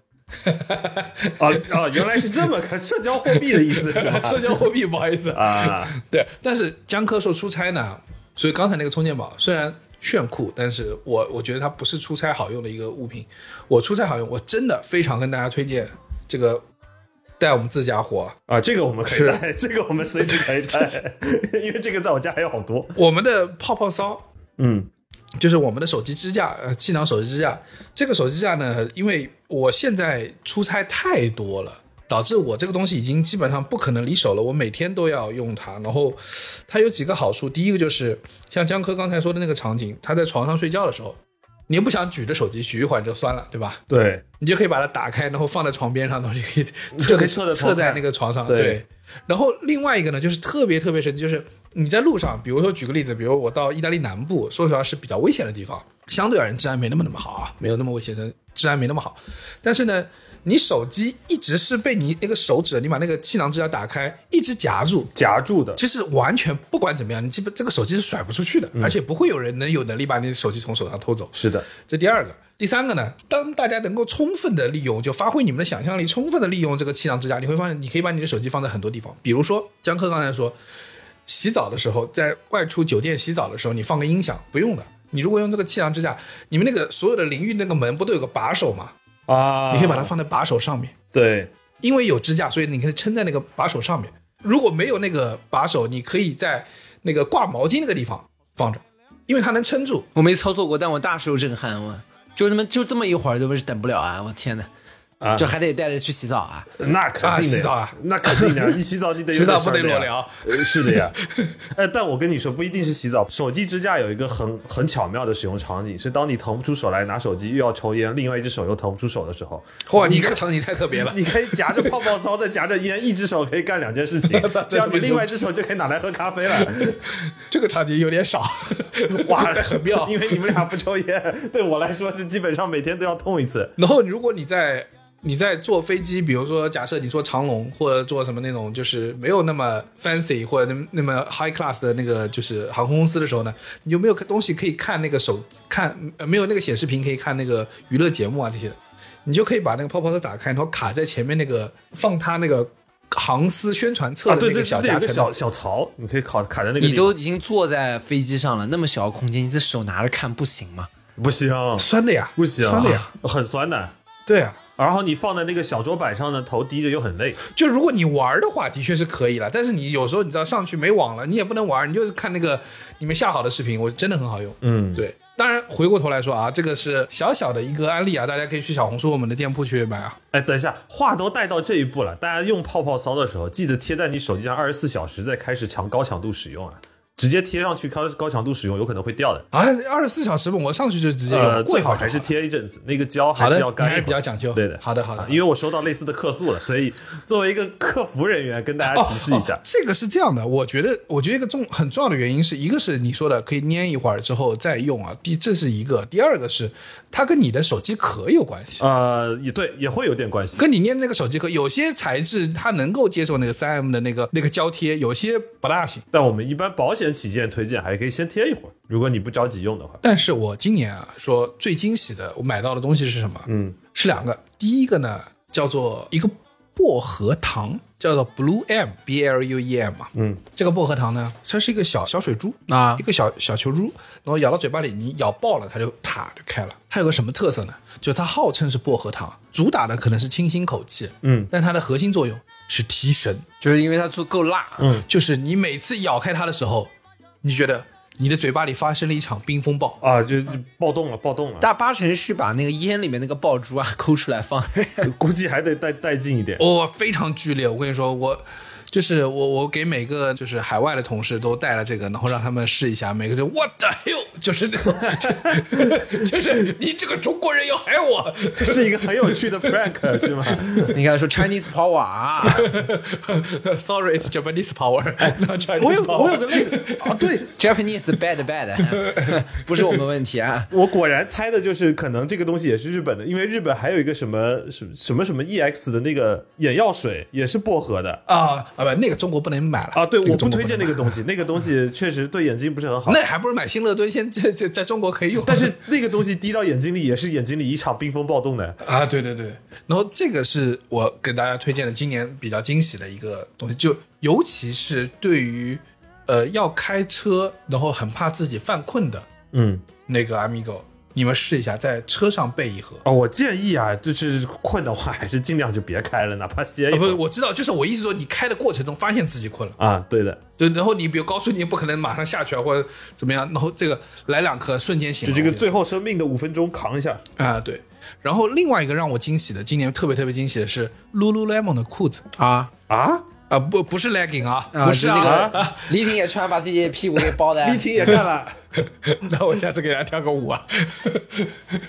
啊 啊，原来是这么个社交货币的意思是吧？社交货币，不好意思，啊，对，但是江科说出差呢，所以刚才那个充电宝虽然炫酷，但是我我觉得它不是出差好用的一个物品。我出差好用，我真的非常跟大家推荐这个带我们自家货，啊，这个我们可以带，这个我们随时可以带，因为这个在我家还有好多。我们的泡泡骚。嗯，就是我们的手机支架，呃，气囊手机支架。这个手机支架呢，因为我现在出差太多了，导致我这个东西已经基本上不可能离手了。我每天都要用它，然后它有几个好处。第一个就是像江科刚才说的那个场景，他在床上睡觉的时候，你又不想举着手机举一会儿就酸了，对吧？对，你就可以把它打开，然后放在床边上，然后就可以侧就可以侧着侧在那个床上。对然后另外一个呢，就是特别特别神奇，就是你在路上，比如说举个例子，比如我到意大利南部，说实话是比较危险的地方，相对而言治安没那么那么好啊，没有那么危险的，治安没那么好。但是呢，你手机一直是被你那个手指，你把那个气囊支架打开，一直夹住，夹住的。其实完全不管怎么样，你基本这个手机是甩不出去的，而且不会有人能有能力把你的手机从手上偷走。是的，这第二个，第三个呢？当大家能够充分的利用，就发挥你们的想象力，充分的利用这个气囊支架，你会发现，你可以把你的手机放在很多地方。比如说，江科刚才说，洗澡的时候，在外出酒店洗澡的时候，你放个音响，不用的。你如果用这个气囊支架，你们那个所有的淋浴那个门不都有个把手吗？啊，你可以把它放在把手上面，对，因为有支架，所以你可以撑在那个把手上面。如果没有那个把手，你可以在那个挂毛巾那个地方放着，因为它能撑住。我没操作过，但我大受震撼，我就那么就这么一会儿，都不是等不了啊！我天哪，啊这还得带着去洗澡啊！那肯定的洗澡啊那肯定的呀，你洗澡你得有洗澡不得裸聊呃是的呀，哎，但我跟你说，不一定是洗澡。手机支架有一个很很巧妙的使用场景，是当你腾不出手来拿手机，又要抽烟，另外一只手又腾不出手的时候，哇，你这个场景太特别了。你可以夹着泡泡骚，再夹着烟，一只手可以干两件事情操，这样你另外一只手就可以拿来喝咖啡了。这个场景有点少，哇，很妙。因为你们俩不抽烟，对我来说是基本上每天都要痛一次。然后如果你在你在坐飞机，比如说假设你坐长龙或者坐什么那种就是没有那么 fancy 或者那么那么 high class 的那个就是航空公司的时候呢，你有没有东西可以看那个手看呃没有那个显示屏可以看那个娱乐节目啊这些的，你就可以把那个泡泡车打开，然后卡在前面那个放它那个航司宣传册啊，的那个对对对，有小夹层。个小小槽，你可以卡卡在那个。你都已经坐在飞机上了，那么小的空间，你这手拿着看不行吗？不行，酸的呀，不行，酸的呀，很酸的。对啊，然后你放在那个小桌板上呢，头低着又很累。就如果你玩的话，的确是可以了。但是你有时候你知道上去没网了，你也不能玩，你就是看那个你们下好的视频，我真的很好用。嗯，对，当然回过头来说啊，这个是小小的一个案例啊，大家可以去小红书我们的店铺去买啊。哎，等一下，话都带到这一步了，大家用泡泡骚的时候，记得贴在你手机上二十四小时再开始强高强度使用啊。直接贴上去高高强度使用有可能会掉的。啊，二十四小时吧，我上去就直接用，呃，最好还是贴一阵子，那个胶还，是要干还是比较讲究。对的，好的好的啊因为我收到类似的客诉了，所以作为一个客服人员跟大家提示一下哦哦。这个是这样的，我觉得，我觉得一个重很重要的原因是一个是你说的可以粘一会儿之后再用啊，第这是一个，第二个是它跟你的手机壳有关系。呃，也对，也会有点关系。跟你捏的那个手机壳，有些材质它能够接受那个三 M 的那个那个胶贴，有些不大行。但我们一般保险起见推荐还可以先贴一会儿，如果你不着急用的话。但是我今年啊，说最惊喜的，我买到的东西是什么？嗯，是两个。第一个呢，叫做一个薄荷糖，叫做 Blue M B L U E M 嘛。嗯，这个薄荷糖呢，它是一个小小水珠啊，一个小小球珠，然后咬到嘴巴里，你咬爆了，它就啪就开了。它有个什么特色呢？就它号称是薄荷糖，主打的可能是清新口气，嗯，但它的核心作用是提神，就是因为它足够辣，嗯就是你每次咬开它的时候，你觉得你的嘴巴里发生了一场冰风暴。啊，就就暴动了，暴动了，大八成是把那个烟里面那个爆珠啊 抠出来放。估计还得带带劲一点。哦，非常剧烈。我跟你说，我就是我我给每个就是海外的同事都带了这个，然后让他们试一下，每个就 What the hell，就是那种，就 就是你这个中国人要害我这是一个很有趣的 prank 是吗？你看说 Chinese power 啊，，Sorry，it's Japanese power，not Chinese 我有 power。我有个类啊，对 Japanese bad bad，不是我们问题啊。我果然猜的就是可能这个东西也是日本的，因为日本还有一个什么什么什么什么 EX 的那个眼药水也是薄荷的啊啊不，那个中国不能买了啊。对，我不推荐那个东西，那个东西确实对眼睛不是很好。那还不如买新乐敦，先这这在中国可以用。但是那个东西滴到眼睛里也是眼睛里一场冰风暴动的。啊，对对对，然后这个是我给大家推荐的今年比较惊喜的一个东西，就尤其是对于呃要开车，然后很怕自己犯困的嗯，那个 Amigo，你们试一下，在车上备一盒。哦，我建议啊，就是困的话还是尽量就别开了，哪怕歇一啊，不我知道，就是我意思说，你开的过程中发现自己困了，啊。对的，对，然后你比如高速，你也不可能马上下去啊，或者怎么样，然后这个来两颗瞬间醒就这个最后生命的五分钟扛一下。啊，对。然后另外一个让我惊喜的，今年特别特别惊喜的是 Lululemon 的裤子啊啊，啊，不不是 legging 啊，啊，不是那啊，个李挺也穿，把自己的屁股给包的。李婷也看了，那我下次给大家跳个舞啊。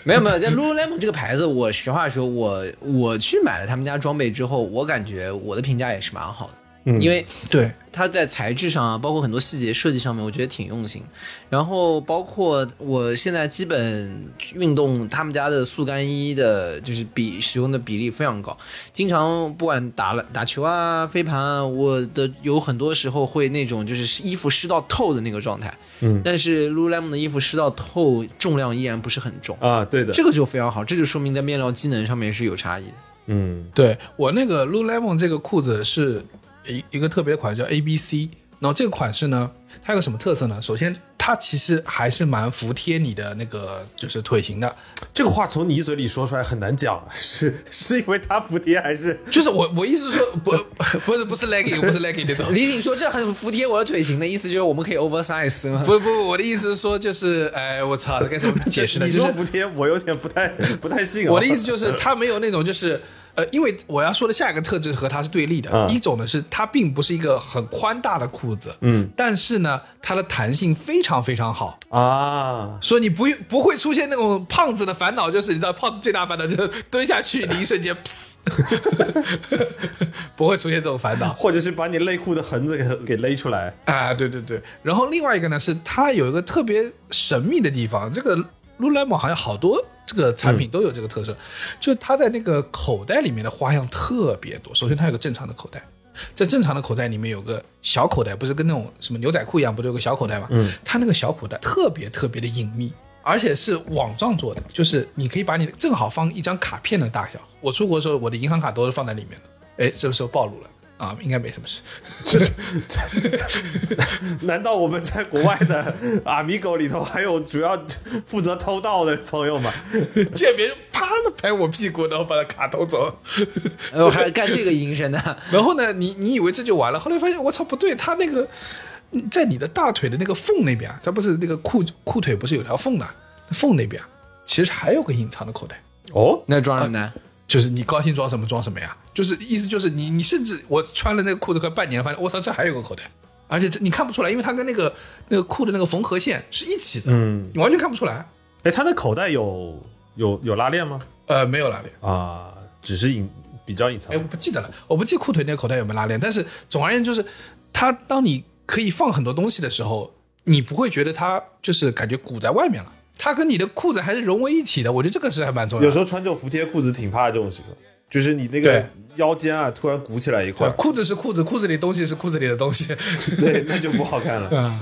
没 有没有，这 Lululemon 这个牌子，我实话说，我我去买了他们家装备之后，我感觉我的评价也是蛮好的。嗯因为对，它在材质上啊，包括很多细节设计上面，我觉得挺用心。然后包括我现在基本运动，他们家的速干衣的，就是比使用的比例非常高。经常不管打了打球啊、飞盘啊，我的有很多时候会那种就是衣服湿到透的那个状态。嗯但是 Lululemon 的衣服湿到透，重量依然不是很重。啊，对的，这个就非常好，这就说明在面料机能上面是有差异的。嗯对我那个 Lululemon 这个裤子是一一个特别的款式叫 A B C，然后这个款式呢，它有个什么特色呢？首先，它其实还是蛮服帖你的那个就是腿型的，这个话从你嘴里说出来很难讲，是是因为它服帖还是？就是我我意思是说不 不是不是 legging 不是 legging 那种。李挺说这很服帖我的腿型的意思就是我们可以 oversize 吗？不不不，我的意思是说，就是，哎，我操，该怎么解释呢？你说服帖，我有点不太不太信啊。我的意思就是，它没有那种就是。呃，因为我要说的下一个特质和它是对立的，嗯一种呢是它并不是一个很宽大的裤子，嗯，但是呢它的弹性非常非常好，啊，所以你不不会出现那种胖子的烦恼，就是你知道胖子最大烦恼就是蹲下去，你一瞬间，噗 不会出现这种烦恼。或者是把你内裤的痕子给给勒出来。啊，对对对。然后另外一个呢是它有一个特别神秘的地方，这个 Lululemon 好像好多这个产品都有这个特色，就是它在那个口袋里面的花样特别多。首先它有个正常的口袋。在正常的口袋里面有个小口袋，不是跟那种什么牛仔裤一样，不是有个小口袋吗？嗯，它那个小口袋特别特别的隐秘，而且是网状做的，就是你可以把你正好放一张卡片的大小。我出国的时候，我的银行卡都是放在里面的。哎，这个时候暴露了啊，应该没什么事。难道我们在国外的 Amigo 里头还有主要负责偷盗的朋友吗？见别人啪的拍我屁股，然后把他卡偷走。然后还干这个营生的，然后呢，你你以为这就完了，后来发现我操不对，他那个在你的大腿的那个缝那边啊，它不是那个裤裤腿不是有条缝的，缝那边啊其实还有个隐藏的口袋。哦，那装什么呢？就是你高兴装什么装什么呀，就是意思就是你你甚至我穿了那个裤子快半年了，发现我操这还有个口袋，而且这你看不出来，因为它跟那个那个裤的那个缝合线是一起的，嗯，你完全看不出来。哎，它的口袋有有有拉链吗？呃，没有拉链，啊，只是隐比较隐藏。哎，我不记得了，我不记裤腿那个口袋有没有拉链，但是总而言之就是，它当你可以放很多东西的时候，你不会觉得它就是感觉鼓在外面了，它跟你的裤子还是融为一体的，我觉得这个是还蛮重要的。有时候穿这种服帖裤子挺怕这种时刻，就是你那个腰间啊突然鼓起来一块，，裤子是裤子，裤子里东西是裤子里的东西。对，那就不好看了。嗯，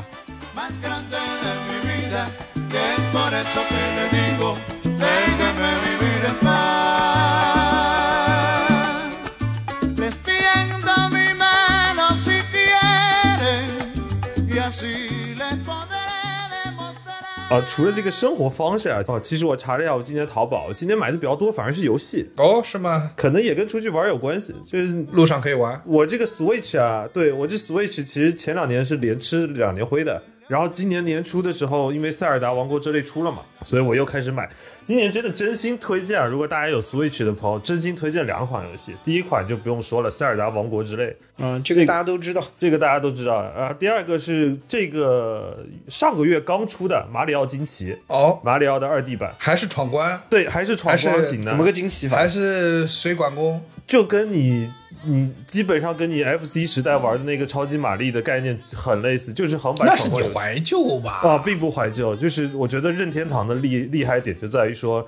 啊，除了这个生活方式啊，哦，其实我查了一下，我今年淘宝，今年买的比较多，反而是游戏，哦，是吗？可能也跟出去玩有关系。就是路上可以玩。我这个 Switch 啊，对我这 Switch 其实前两年是连吃两年灰的，然后今年年初的时候，因为《塞尔达王国之泪》出了嘛，所以我又开始买。今年真的真心推荐啊，如果大家有 Switch 的朋友，真心推荐两款游戏。第一款就不用说了，《塞尔达王国之泪》，嗯，这个大家都知道。这个大家都知道啊。第二个是这个上个月刚出的《马里奥惊奇》，哦，马里奥的二 D 版，还是闯关，对，还是闯关型的，怎么个惊奇法还？是水管工？就跟你你基本上跟你 FC 时代玩的那个超级玛丽的概念很类似，就是横版那是你怀旧吧？啊，并不怀旧。就是我觉得任天堂的厉厉害点就在于说，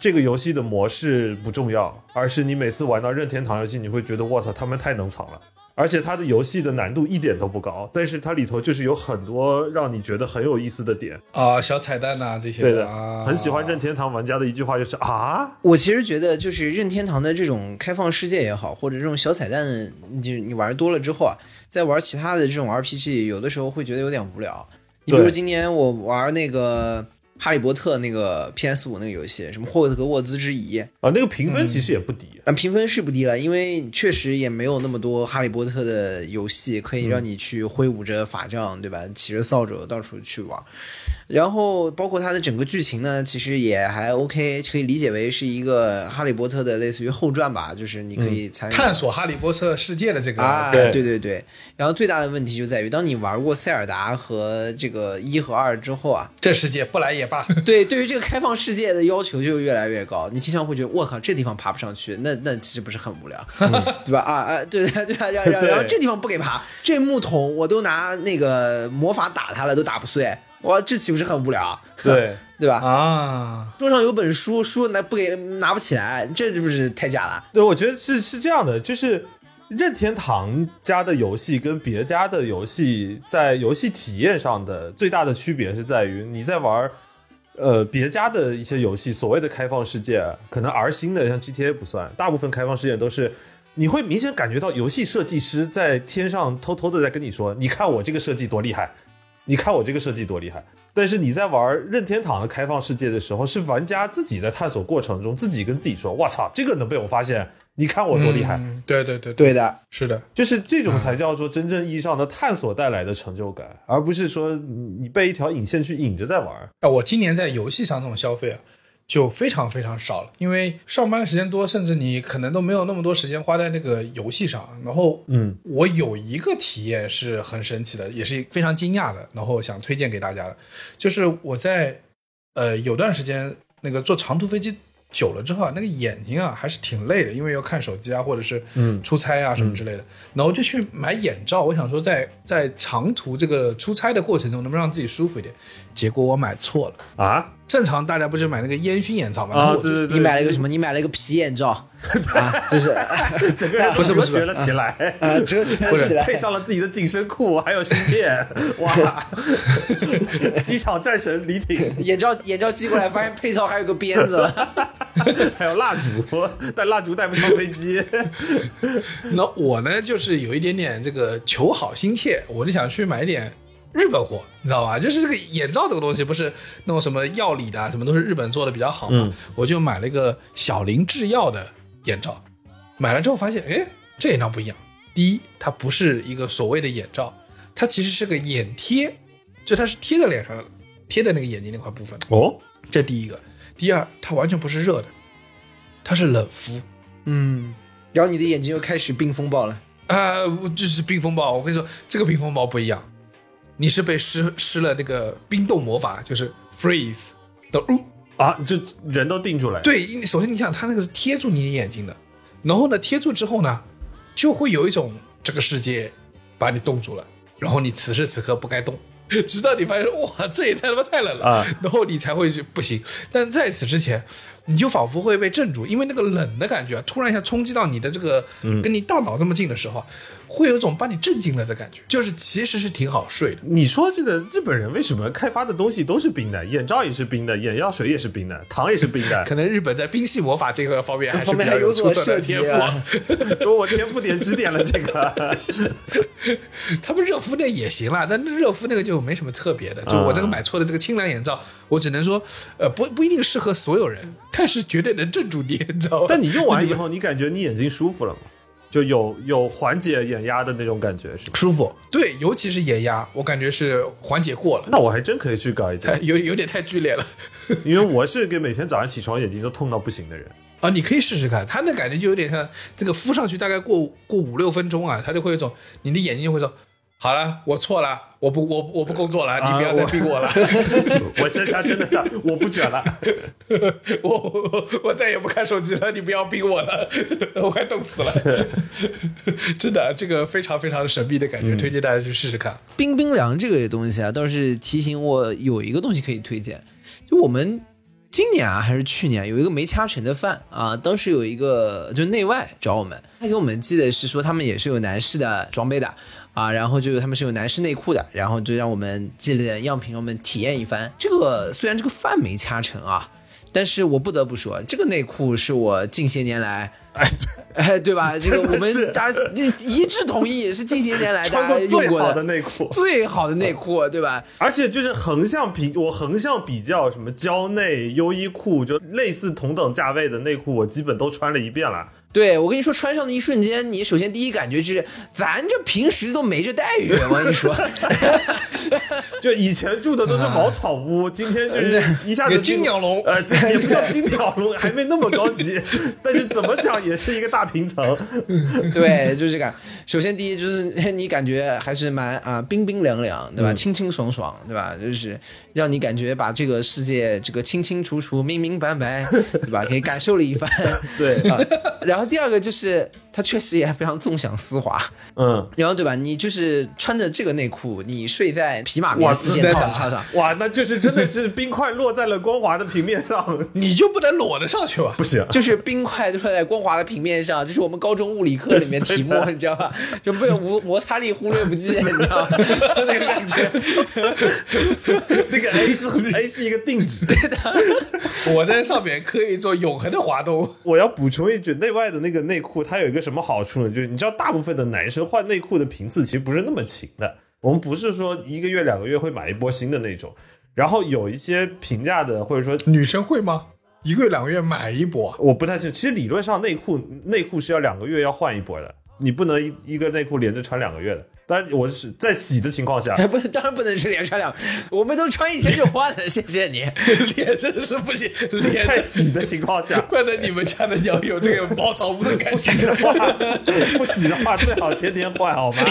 这个游戏的模式不重要，而是你每次玩到任天堂游戏，你会觉得我操，他们太能藏了。而且它的游戏的难度一点都不高，但是它里头就是有很多让你觉得很有意思的点。啊，小彩蛋呐、这些对的，啊，很喜欢任天堂玩家的一句话就是啊，我其实觉得，就是任天堂的这种开放世界也好，或者这种小彩蛋，就你玩多了之后啊，在玩其他的这种 RPG，有的时候会觉得有点无聊。你比如今年我玩那个哈利波特那个 PS 五那个游戏，什么霍格沃兹之遗，啊，那个评分其实也不低。啊，评分是不低了，因为确实也没有那么多哈利波特的游戏可以让你去挥舞着法杖，对吧？骑着扫帚到处去玩。然后包括它的整个剧情呢，其实也还 OK，可以理解为是一个哈利波特的类似于后传吧，就是你可以参与、探索哈利波特世界的这个啊，对对对对。然后最大的问题就在于，当你玩过塞尔达和这个一和二之后啊，这世界不来也罢。对，对于这个开放世界的要求就越来越高，你经常会觉得，我靠，这地方爬不上去，那那其实不是很无聊，对吧？啊啊，对对对啊，然后 然后然后这地方不给爬，这木桶我都拿那个魔法打它了，都打不碎，哇，这岂不是很无聊？对，对吧？啊，桌上有本书，书拿不给拿不起来，这是不是太假了？对，我觉得是是这样的，就是任天堂家的游戏跟别家的游戏在游戏体验上的最大的区别是在于，你在玩呃别家的一些游戏，所谓的开放世界，可能 R 星的像 GTA 不算，大部分开放世界都是。你会明显感觉到游戏设计师在天上偷偷的在跟你说：“你看我这个设计多厉害，你看我这个设计多厉害。”但是你在玩任天堂的开放世界的时候，是玩家自己在探索过程中自己跟自己说：“我操，这个能被我发现，你看我多厉害。嗯对对对，对的，是的，就是这种才叫做真正意义上的探索带来的成就感，而不是说你你被一条引线去引着在玩。啊，我今年在游戏上这种消费啊，就非常非常少了，因为上班的时间多，甚至你可能都没有那么多时间花在那个游戏上。然后，嗯，我有一个体验是很神奇的，也是非常惊讶的，然后想推荐给大家的，就是我在呃有段时间那个坐长途飞机。久了之后啊，那个眼睛啊还是挺累的，因为要看手机啊，或者是嗯出差啊什么之类的。然后就去买眼罩，我想说在在长途这个出差的过程中，能不能让自己舒服一点？结果我买错了。啊，正常大家不是买那个烟熏眼罩吗？啊，对对对，你买了一个什么？你买了一个皮眼罩 啊，就是整个人 不是不是学了起来。呃折起来，配上了自己的紧身裤，还有芯片，哇！机场战神李挺，眼罩眼罩寄过来，发现配套还有个鞭子了。还有蜡烛，但蜡烛带不上飞机。那我呢，就是有一点点这个求好心切，我就想去买点日本货，你知道吧？就是这个眼罩这个东西，不是那种什么药理的啊，什么都是日本做的比较好嘛。我就买了一个小林制药的眼罩，买了之后发现，哎，这眼罩不一样。第一，它不是一个所谓的眼罩，它其实是个眼贴，就它是贴在脸上，贴在那个眼睛那块部分的。哦，这第一个。第二，它完全不是热的，它是冷敷。嗯，然后你的眼睛又开始冰风暴了。啊，我就是冰风暴。我跟你说，这个冰风暴不一样，你是被施施了那个冰冻魔法，就是 freeze 的。哦啊，就人都定住了。，对，首先你想，它那个是贴住你的眼睛的，然后呢，贴住之后呢，就会有一种这个世界把你冻住了，然后你此时此刻不该动，直到你发现哇，这也太他妈太冷了，啊然后你才会去不行。但在此之前，你就仿佛会被镇住，因为那个冷的感觉啊，突然一下冲击到你的这个，跟你大脑这么近的时候啊，会有一种把你震惊了的感觉，就是其实是挺好睡的。你说这个日本人为什么开发的东西都是冰的？眼罩也是冰的，眼药水也是冰的，糖也是冰的。可能日本在冰系魔法这个方面 还是比较还有所出色的天赋。啊我天赋点指点了这个。他们热敷那也行啦，但是热敷那个就没什么特别的。就我这个买错的这个清凉眼罩，我只能说，呃，不不一定适合所有人，但是绝对能镇住你，你知道吗？但你用完以后，你感觉你眼睛舒服了吗？就有有缓解眼压的那种感觉是？舒服，对，尤其是眼压，我感觉是缓解过了，那我还真可以去搞一太点，有有点太剧烈了 因为我是个每天早上起床眼睛都痛到不行的人。啊！你可以试试看，他那感觉就有点像这个敷上去，大概过过五六分钟啊，他就会有一种你的眼睛就会说。好了，我错了，我不，我我不工作了，你不要再逼我了，我 这下真的是我不卷了。我我我再也不看手机了，你不要逼我了，我快冻死了。真的，这个非常非常的神秘的感觉，推荐大家去试试看。冰冰凉这个东西啊，倒是提醒我有一个东西可以推荐，就我们今年啊还是去年有一个没掐成的饭啊，当时有一个就内外找我们，他给我们寄的是说他们也是有男士的装备的啊，然后就他们是有男士内裤的，然后就让我们寄了点样品，让我们体验一番。这个虽然这个饭没掐成啊。但是我不得不说，这个内裤是我近些年来，哎，对吧？这个我们大家一致同意，是近些年来大穿家过最好用过的的内裤，最好的内裤，对吧？而且就是横向比，我横向比较什么蕉内、优衣库，就类似同等价位的内裤，我基本都穿了一遍了。对我跟你说，穿上的一瞬间，你首先第一感觉就是，咱这平时都没这待遇。我跟你说，就以前住的都是茅草屋，今天就是一下子 金鸟笼呃，这也不叫金鸟笼，还没那么高级，但是怎么讲也是一个大平层。对，就是这个。首先第一就是你感觉还是蛮啊冰冰凉凉，对吧？清清爽爽，对吧？就是让你感觉把这个世界这个清清楚楚、明明白白，对吧？可以感受了一番。对，啊，然后第二个就是它确实也非常纵享丝滑，嗯，然后对吧？你就是穿着这个内裤，你睡在皮马哇棉四件套上，哇，那就是真的是冰块落在了光滑的平面上，你就不能裸着上去吧？不行。就是冰块落在光滑的平面上，这是我们高中物理课里面题目，你知道吧？就被无摩擦力忽略不计，你知道吗？就那个感觉。那个 A 是 A 是一个定值。对的我在上面可以做永恒的滑动。我要补充一句，内外的那个内裤它有一个什么好处呢？就是你知道，大部分的男生换内裤的频次其实不是那么勤的。我们不是说一个月、两个月会买一波新的那种。然后有一些平价的，或者说女生会吗？一个月两个月买一波？我不太清楚，其实理论上内裤内裤是要两个月要换一波的，你不能一一个内裤连着穿两个月的。当然，我是在洗的情况下，哎，不是，当然不能是连穿两，我们都穿一天就换了，谢谢你。脸真是不行，脸在洗的情况下，怪得你们家的鸟有这个茅草屋的感不洗觉。的话，不洗的话 最好天天换好吗？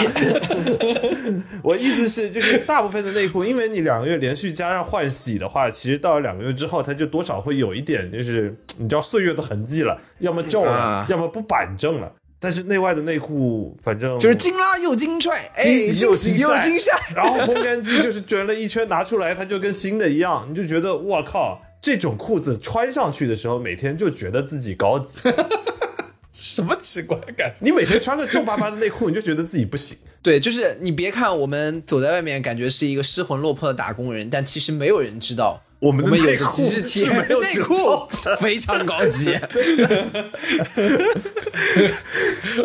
我意思是，就是大部分的内裤，因为你两个月连续加上换洗的话，其实到了两个月之后，它就多少会有一点，就是你知道岁月的痕迹了，要么皱了，啊要么不板正了。但是内外的内裤反正就是精拉又精帅，哎，又精又精晒。然后烘干机就是卷了一圈拿出来，它就跟新的一样，你就觉得我靠，这种裤子穿上去的时候，每天就觉得自己高级。什么奇怪的感觉？你每天穿个皱巴巴的内裤，你就觉得自己不行。对，就是你别看我们走在外面，感觉是一个失魂落魄的打工人，但其实没有人知道我们的内裤是没有内裤褶皱，非常高级。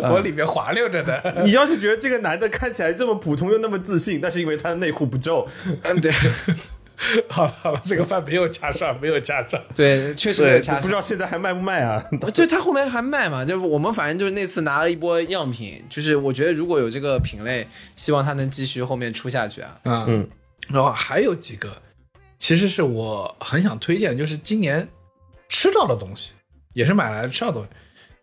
我里面滑溜着的。你要是觉得这个男的看起来这么普通又那么自信，那是因为他的内裤不皱。嗯，对好了好了，这个饭没有加上，没有加上。对，确实没有加上不知道现在还卖不卖啊？对他后面还卖嘛？就我们反正就是那次拿了一波样品，就是我觉得如果有这个品类，希望他能继续后面出下去啊。嗯嗯，然后还有几个，其实是我很想推荐，就是今年吃到的东西，也是买来吃到的东西。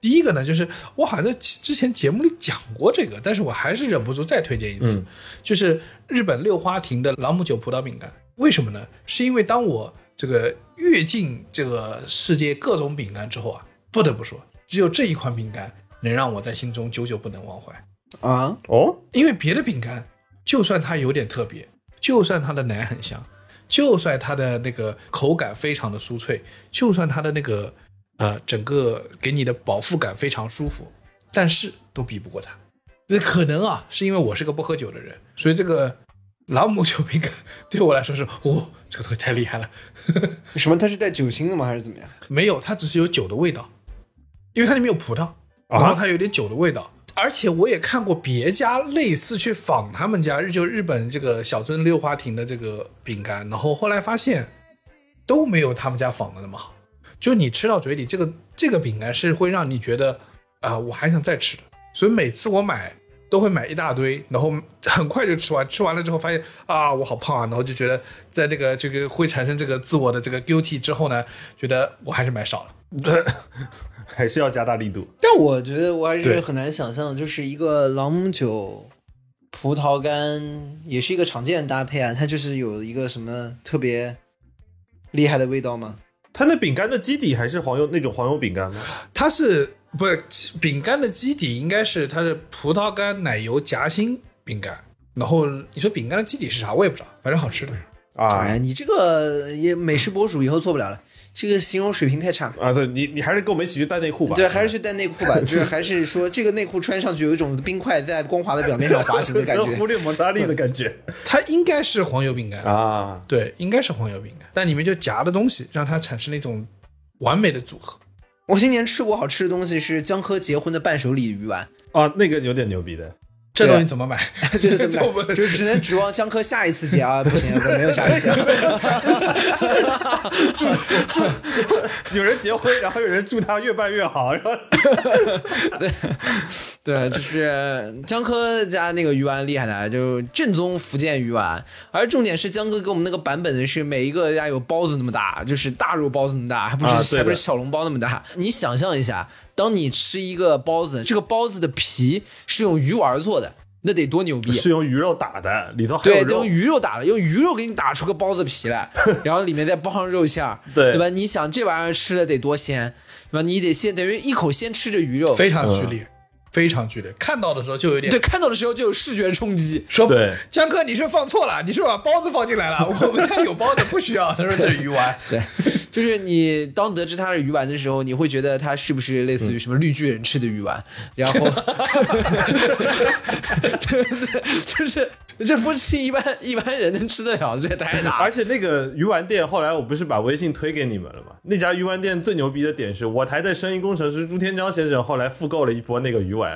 第一个呢，就是我好像在之前节目里讲过这个，但是我还是忍不住再推荐一次，嗯就是日本六花亭的朗姆酒葡萄饼干。为什么呢？是因为当我这个阅尽这个世界各种饼干之后啊，不得不说，只有这一款饼干能让我在心中久久不能忘怀。啊，哦，因为别的饼干，就算它有点特别，就算它的奶很香，就算它的那个口感非常的酥脆，就算它的那个呃整个给你的饱腹感非常舒服，但是都比不过它。这可能啊，是因为我是个不喝酒的人，所以这个朗姆酒饼干 对我来说是，哦，这个东西太厉害了。什么？它是带酒精的吗？还是怎么样？没有，它只是有酒的味道，因为它里面有葡萄，然后它有点酒的味道。而且我也看过别家类似去仿他们家日就日本这个小樽六花亭的这个饼干，然后后来发现都没有他们家仿的那么好。就你吃到嘴里，这个这个饼干是会让你觉得啊、我还想再吃的。所以每次我买都会买一大堆，然后很快就吃完。吃完了之后发现啊，我好胖啊，然后就觉得在这个这个会产生这个自我的这个 guilty 之后呢，觉得我还是买少了。对，还是要加大力度。但我觉得我还是对很难想象，就是一个朗姆酒、葡萄干，也是一个常见的搭配啊。它就是有一个什么特别厉害的味道吗？它那饼干的基底还是黄油那种黄油饼干吗？它是不是饼干的基底应该是它是葡萄干奶油夹心饼干，然后你说饼干的基底是啥，我也不知道，反正好吃的。啊哎，你这个也美食博主以后做不了了，这个形容水平太差。啊！对你，你还是跟我们一起去带内裤吧。对，还是去带内裤吧，就是还是说这个内裤穿上去有一种冰块在光滑的表面上滑行的感觉。忽略摩擦力的感觉 它应该是黄油饼干，啊！对，应该是黄油饼干，但里面就夹的东西让它产生了一种完美的组合。我今年吃过好吃的东西是江科结婚的伴手礼鱼丸，啊，那个有点牛逼的。这东西怎么买？就是怎么就不办？就只能指望江科下一次结啊，不行，没有下一次、啊。有人结婚，然后有人祝他越办越好，然后对对，就是江科家那个鱼丸厉害的，就正宗福建鱼丸。而重点是江哥给我们那个版本的是每一个家有包子那么大，就是大肉包子那么大，还不是、还不是小笼包那么大。你想象一下，当你吃一个包子，这个包子的皮是用鱼丸做的，那得多牛逼！是用鱼肉打的，里头还有对，用。鱼肉打的，用鱼肉给你打出个包子皮来，然后里面再包上肉馅儿，对对吧？你想这玩意儿吃的得多鲜，对吧？你得先等于一口先吃着鱼肉，非常剧烈，非常剧烈，看到的时候就有点对，看到的时候就有视觉冲击。说对江哥，你是放错了，你是把包子放进来了，我们家有包子，不需要。他说这是鱼丸，对，就是你当得知它是鱼丸的时候，你会觉得它是不是类似于什么绿巨人吃的鱼丸？然后，就是这不是一般一般人能吃得了，这也太大了。而且那个鱼丸店，后来我不是把微信推给你们了吗？那家鱼丸店最牛逼的点是我台的声音工程师朱天章先生后来复购了一波那个鱼丸，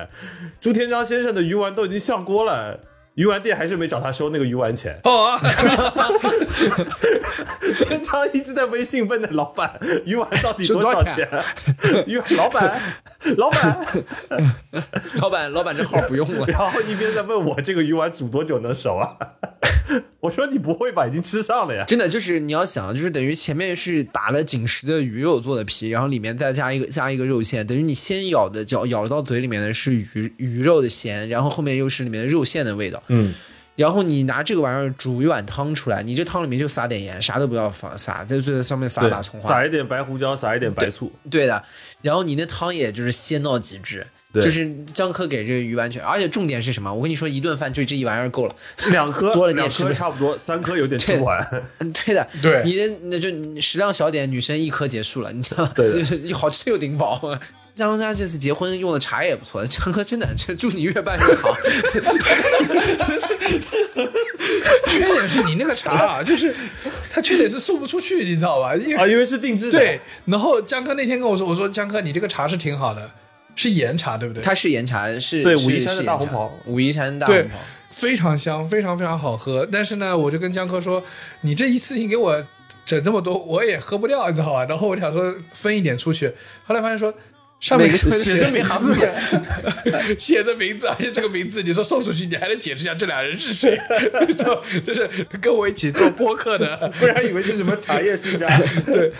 朱天章先生的鱼丸都已经下锅了。鱼丸店还是没找他收那个鱼丸钱，哦，天章一直在微信问那老板鱼丸到底多少是多少钱？鱼丸 老板，老板，老板，老板这号不用了。然后一边在问我这个鱼丸煮多久能熟啊？我说你不会吧，已经吃上了呀。真的就是你要想，就是等于前面是打了紧实的鱼肉做的皮，然后里面再加一个加一个肉馅，等于你先咬的嚼咬到嘴里面的是鱼鱼肉的咸，然后后面又是里面的肉馅的味道。嗯，然后你拿这个玩意儿煮一碗汤出来，你这汤里面就撒点盐，啥都不要放撒，在最上面撒对把葱，花撒，一点白胡椒，撒一点白醋。对的。然后你那汤也就是鲜到极致，对就是江科给这个鱼完全，而且重点是什么？我跟你说，一顿饭就这一玩意儿够了。两颗 多了你也吃不颗差不多，三颗有点吃不完。嗯，对的，对你的那就食量小点，女生一颗结束了，你知道吗？对 就是好吃又顶饱。江家这次结婚用的茶也不错，江哥真的，这祝你越办越好。缺点是你那个茶啊，就是它缺点是送不出去，你知道吧？因为啊，因为是定制的。对，然后江哥那天跟我说，我说江哥你这个茶是挺好的，是岩茶对不对？它是岩茶，是武夷山的大红袍武夷山大红袍。非常香，非常非常好喝。但是呢，我就跟江哥说，你这一次性给我整这么多，我也喝不掉，你知道吧？然后我想说分一点出去，后来发现说。上面写写着名字，写着名字，而且这个名字你说送出去，你还能解释一下这俩人是谁，就就是跟我一起做播客的，不然以为是什么茶叶世家。对，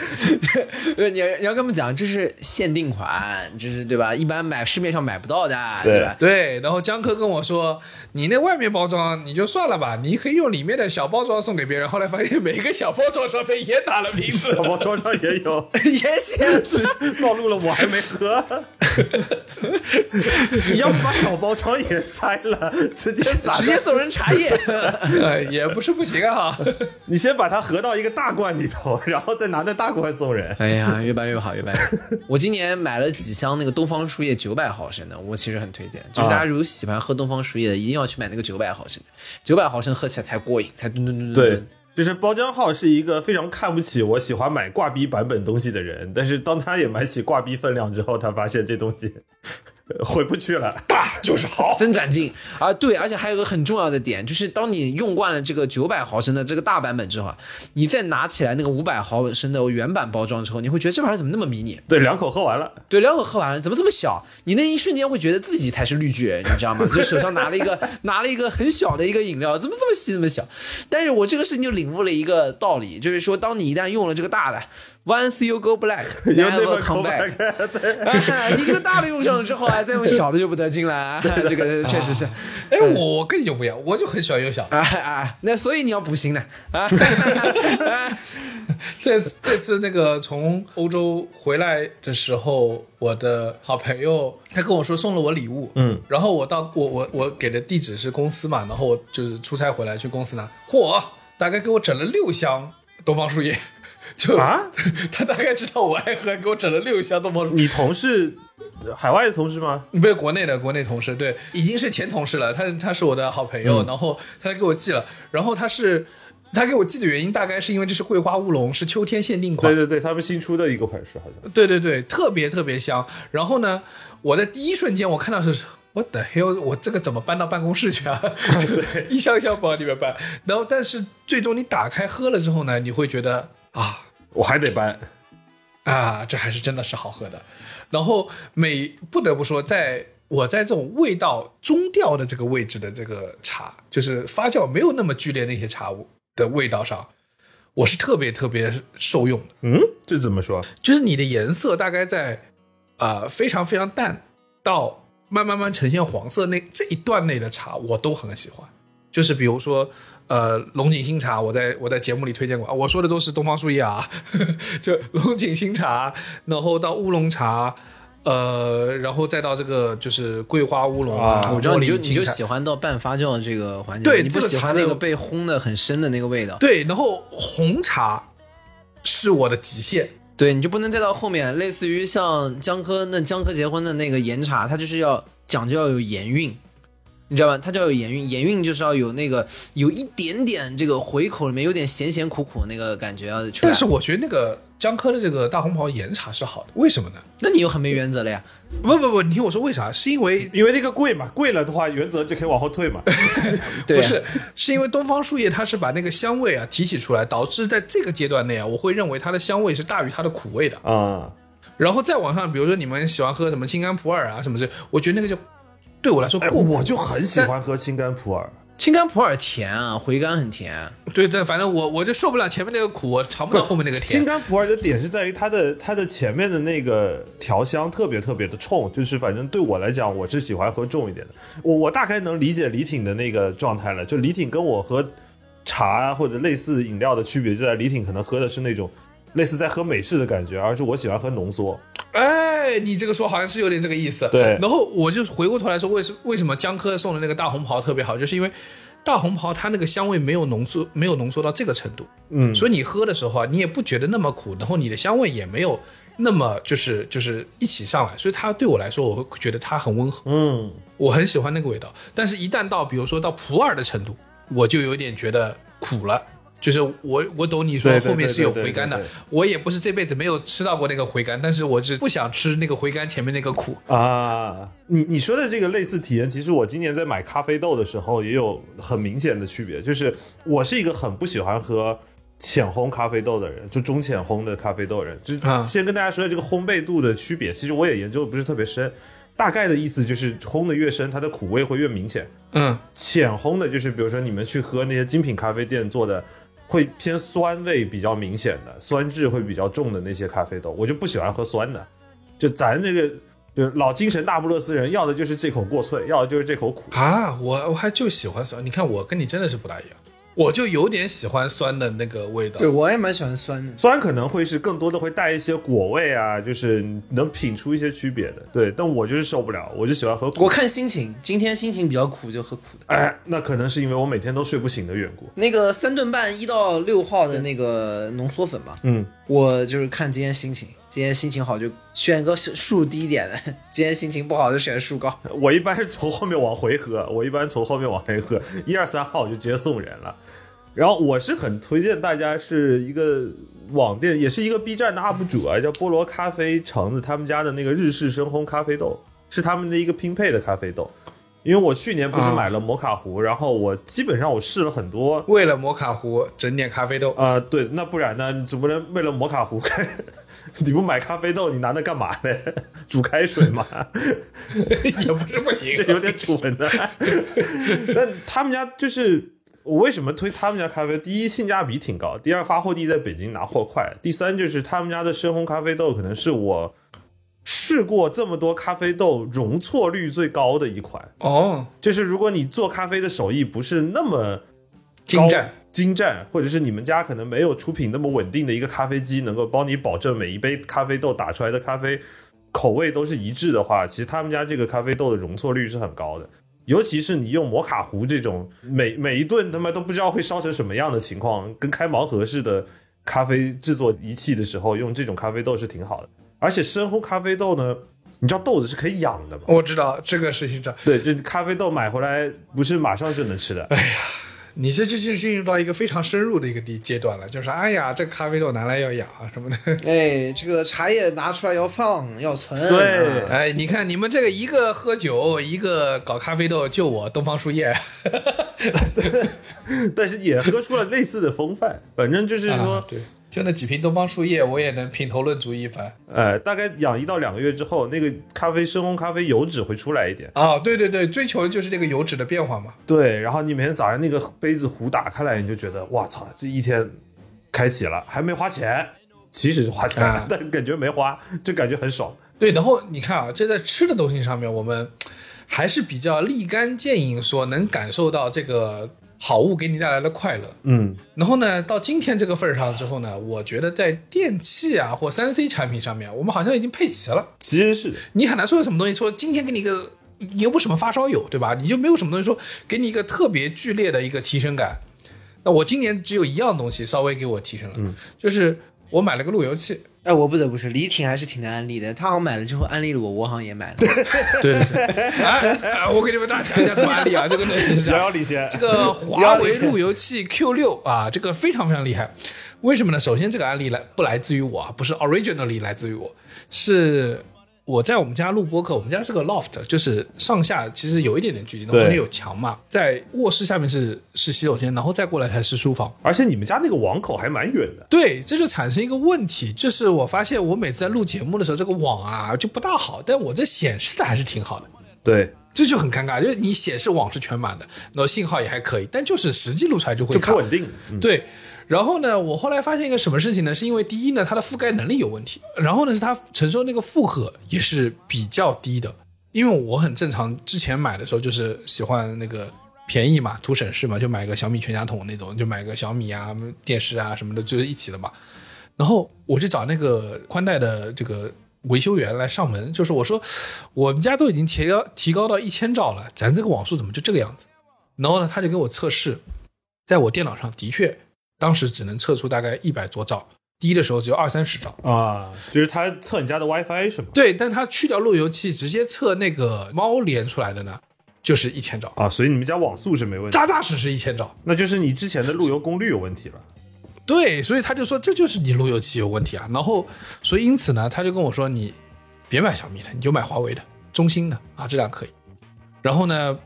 对你要你要跟他们讲，这是限定款，这是对吧？一般买市面上买不到的，对吧？对。然后江科跟我说，你那外面包装你就算了吧，你可以用里面的小包装送给别人。后来发现每个小包装上面也打了名字小，包装上也有，也写只暴露了我还没喝。你要不把小包装也拆了，直接撒直接送人茶叶。呃，也不是不行啊。你先把它合到一个大罐里头，然后再拿那大罐送人。哎呀，越办越好，越办越好。我今年买了几箱那个东方树叶九百毫升的，我其实很推荐，就是大家如果喜欢喝东方树叶的，一定要去买那个九百毫升的，九百毫升喝起来才过瘾，才吨吨吨吨对吨。，就是包浆浩是一个非常看不起我喜欢买挂逼版本东西的人，但是当他也买起挂逼分量之后，他发现这东西回不去了。大就是好。增长劲啊！对，而且还有个很重要的点，就是当你用惯了这个九百毫升的这个大版本之后啊，你再拿起来那个五百毫升的原版包装之后，你会觉得这玩意儿怎么那么迷你？对，两口喝完了，对，两口喝完了，怎么这么小？你那一瞬间会觉得自己才是绿巨人，你知道吗？就手上拿了一个拿了一个很小的一个饮料，怎么这么细这么小？但是我这个事情就领悟了一个道理，就是说，当你一旦用了这个大的，once you go black, 有那 never come back。你这个大的用上了之后啊，再用小的就不得劲了啊，这个确实是。哎，我我跟你就不一样，我就很喜欢用小的。啊啊，那所以你要补锌的啊！这这次那个从欧洲回来的时候，我的好朋友他跟我说送了我礼物，嗯，然后我到我我我给的地址是公司嘛，然后我就是出差回来去公司拿，嚯，大概给我整了六箱东方树叶，就啊，他大概知道我爱喝，给我整了六箱东方树叶。你同事海外的同事吗？不是国内的国内同事，对，已经是前同事了。他他是我的好朋友，嗯然后他给我寄了，然后他是他给我寄的原因大概是因为这是桂花乌龙，是秋天限定款对，对对，他们新出的一个款式好像。对对对，特别特别香。然后呢，我在第一瞬间我看到是。我的 hell，我这个怎么搬到办公室去啊？一箱一箱往里面搬。然后，但是最终你打开喝了之后呢，你会觉得啊我还得搬，啊，这还是真的是好喝的。然后每不得不说，在我在这种味道中调的这个位置的这个茶，就是发酵没有那么剧烈那些茶的味道上，我是特别特别受用的。嗯，这怎么说？就是你的颜色大概在呃非常非常淡到慢慢慢呈现黄色那这一段内的茶，我都很喜欢。就是比如说呃龙井新茶，我在我在节目里推荐过，啊我说的都是东方树叶啊，就龙井新茶，然后到乌龙茶。呃，然后再到这个就是桂花乌龙啊，我知道你就你就喜欢到半发酵这个环节，对你不喜欢那个被烘的很深的那个味道。对，然后红茶是我的极限，对，你就不能再到后面，类似于像江科那江科结婚的那个岩茶，它就是要讲究要有盐韵，你知道吧？它就要有盐韵，盐韵就是要有那个有一点点这个回口里面有点咸咸苦苦那个感觉要出来。但是我觉得那个江科的这个大红袍岩茶是好的，为什么呢？那你又很没原则了呀？不不不，你听我说，为啥？是因为因为那个贵嘛，贵了的话，原则就可以往后退嘛。不是，是因为东方树叶它是把那个香味啊提取出来，导致在这个阶段内啊，我会认为它的香味是大于它的苦味的。啊、然后再往上，比如说你们喜欢喝什么青柑普洱啊什么这，我觉得那个就对我来说哎，过苦。我就很喜欢喝青柑普洱。青柑普洱甜啊，回甘很甜。对对，反正我我就受不了前面那个苦，我尝不到后面那个甜。青柑普洱的点是在于它的它的前面的那个调香特别特别的冲，就是反正对我来讲，我是喜欢喝重一点的。我我大概能理解李挺的那个状态了，就李挺跟我喝茶啊或者类似饮料的区别，就在李挺可能喝的是那种类似在喝美式的感觉，而是我喜欢喝浓缩。哎，你这个说好像是有点这个意思。对然后我就回过头来说，为什为什么江科送的那个大红袍特别好，就是因为大红袍它那个香味没有浓缩，没有浓缩到这个程度，嗯，所以你喝的时候啊，你也不觉得那么苦，然后你的香味也没有那么就是就是一起上来，所以它对我来说，我会觉得它很温和，嗯，我很喜欢那个味道。但是，一旦到比如说到普洱的程度，我就有点觉得苦了。就是我我懂你说后面是有回甘的我也不是这辈子没有吃到过那个回甘，但是我是不想吃那个回甘前面那个苦。啊，你你说的这个类似体验，其实我今年在买咖啡豆的时候也有很明显的区别，就是我是一个很不喜欢喝浅烘咖啡豆的人，就中浅烘的咖啡豆人。就先跟大家说这个烘焙度的区别，其实我也研究的不是特别深，大概的意思就是烘的越深，它的苦味会越明显。嗯，浅烘的，就是比如说你们去喝那些精品咖啡店做的，会偏酸味比较明显的，酸质会比较重的那些咖啡豆，我就不喜欢喝酸的。就咱这个，就老精神大不勒斯人，要的就是这口过脆，要的就是这口苦。啊，我我还就喜欢酸。你看我跟你真的是不大一样，我就有点喜欢酸的那个味道。对我也蛮喜欢酸的。酸可能会是更多的会带一些果味啊，就是能品出一些区别的。对，但我就是受不了，我就喜欢喝苦。我看心情，今天心情比较苦就喝苦的。哎，那可能是因为我每天都睡不醒的缘故。那个三顿半一到六号的那个浓缩粉嘛，嗯，我就是看今天心情，今天心情好就选个数低一点的，今天心情不好就选数高。我一般是从后面往回喝，我一般从后面往回喝，一二三号我就直接送人了。然后我是很推荐大家是一个网店，也是一个 B 站的 UP 主啊，叫菠萝咖啡橙子，他们家的那个日式深烘咖啡豆是他们的一个拼配的咖啡豆。因为我去年不是啊买了摩卡壶，然后我基本上我试了很多，为了摩卡壶整点咖啡豆，啊、对，那不然呢？你总不能为了摩卡壶，你不买咖啡豆，你拿那干嘛呢？煮开水嘛？也不是不行。这有点蠢的。但他们家就是我为什么推他们家咖啡？第一，性价比挺高；第二，发货地在北京，拿货快；第三，就是他们家的深烘咖啡豆可能是我试过这么多咖啡豆容错率最高的一款。哦，就是如果你做咖啡的手艺不是那么精湛。精湛，或者是你们家可能没有出品那么稳定的一个咖啡机，能够帮你保证每一杯咖啡豆打出来的咖啡口味都是一致的话，其实他们家这个咖啡豆的容错率是很高的。尤其是你用摩卡壶这种每每一顿他妈都不知道会烧成什么样的情况，跟开盲盒似的咖啡制作仪器的时候，用这种咖啡豆是挺好的。而且深烘咖啡豆呢，你知道豆子是可以养的吗？我知道这个事情上，对，就咖啡豆买回来不是马上就能吃的。你这就就进入到一个非常深入的一个地阶段了，就是哎呀，这咖啡豆拿来要养啊什么的。哎，这个茶叶拿出来要放要存。对啊哎，你看你们这个一个喝酒，一个搞咖啡豆，就我东方树叶。但是也喝出了类似的风范。反正就是说，啊对，就那几瓶东方树叶，我也能品头论足一番。呃，大概养一到两个月之后，那个咖啡深烘咖啡油脂会出来一点。啊，对对对，追求的就是这个油脂的变化嘛。对，然后你每天早上那个杯子壶打开来，你就觉得哇操，这一天开启了，还没花钱。其实是花钱了，啊 但感觉没花，就感觉很爽。对，然后你看啊，这在吃的东西上面，我们还是比较立竿见影，说能感受到这个好物给你带来的快乐。嗯，然后呢，到今天这个份儿上之后呢，我觉得在电器啊或三 C 产品上面，我们好像已经配齐了。其实是你很难说有什么东西说今天给你一个，你又不是什么发烧友，对吧？你就没有什么东西说给你一个特别剧烈的一个提升感。那我今年只有一样东西稍微给我提升了，就是我买了个路由器。哎，我不得不说，李挺还是挺能安利的。他好像买了之后安利了我，我好像也买了。对 对对，哎哎我给你们大家讲一下怎么安利啊，这个东西是这遥样遥领先。这个华为路由器 Q 六啊，这个非常非常厉害。为什么呢？首先，这个案例来不来自于我啊，不是 originally 来自于我，是我在我们家录播客。我们家是个 loft，就是上下其实有一点点距离，然后对中间有墙嘛，在卧室下面是是洗手间，然后再过来才是书房。而且你们家那个网口还蛮远的。对，这就产生一个问题，就是我发现我每次在录节目的时候，这个网啊就不大好，但我这显示的还是挺好的。对，这就很尴尬，就是你显示网是全满的，然后信号也还可以，但就是实际录出来就会卡就不稳定。嗯对，然后呢，我后来发现一个什么事情呢？是因为第一呢，它的覆盖能力有问题，然后呢，是它承受那个负荷也是比较低的。因为我很正常，之前买的时候就是喜欢那个便宜嘛，图省事嘛，就买个小米全家桶那种，就买个小米啊、电视啊什么的，就是一起的嘛。然后我就找那个宽带的这个维修员来上门，就是我说我们家都已经提高提高到一千兆了，咱这个网速怎么就这个样子？然后呢，他就给我测试，在我电脑上的确当时只能测出大概一百多兆，低的时候只有二三十兆。啊，就是他测你家的 WiFi 是吗？对，但他去掉路由器，直接测那个猫连出来的呢，就是一千兆，啊，所以你们家网速是没问题，扎扎实实一千兆。那就是你之前的路由功率有问题了。对，所以他就说这就是你路由器有问题啊。然后，所以因此呢，他就跟我说你别买小米的，你就买华为的、中兴的啊，这俩可以。然后呢，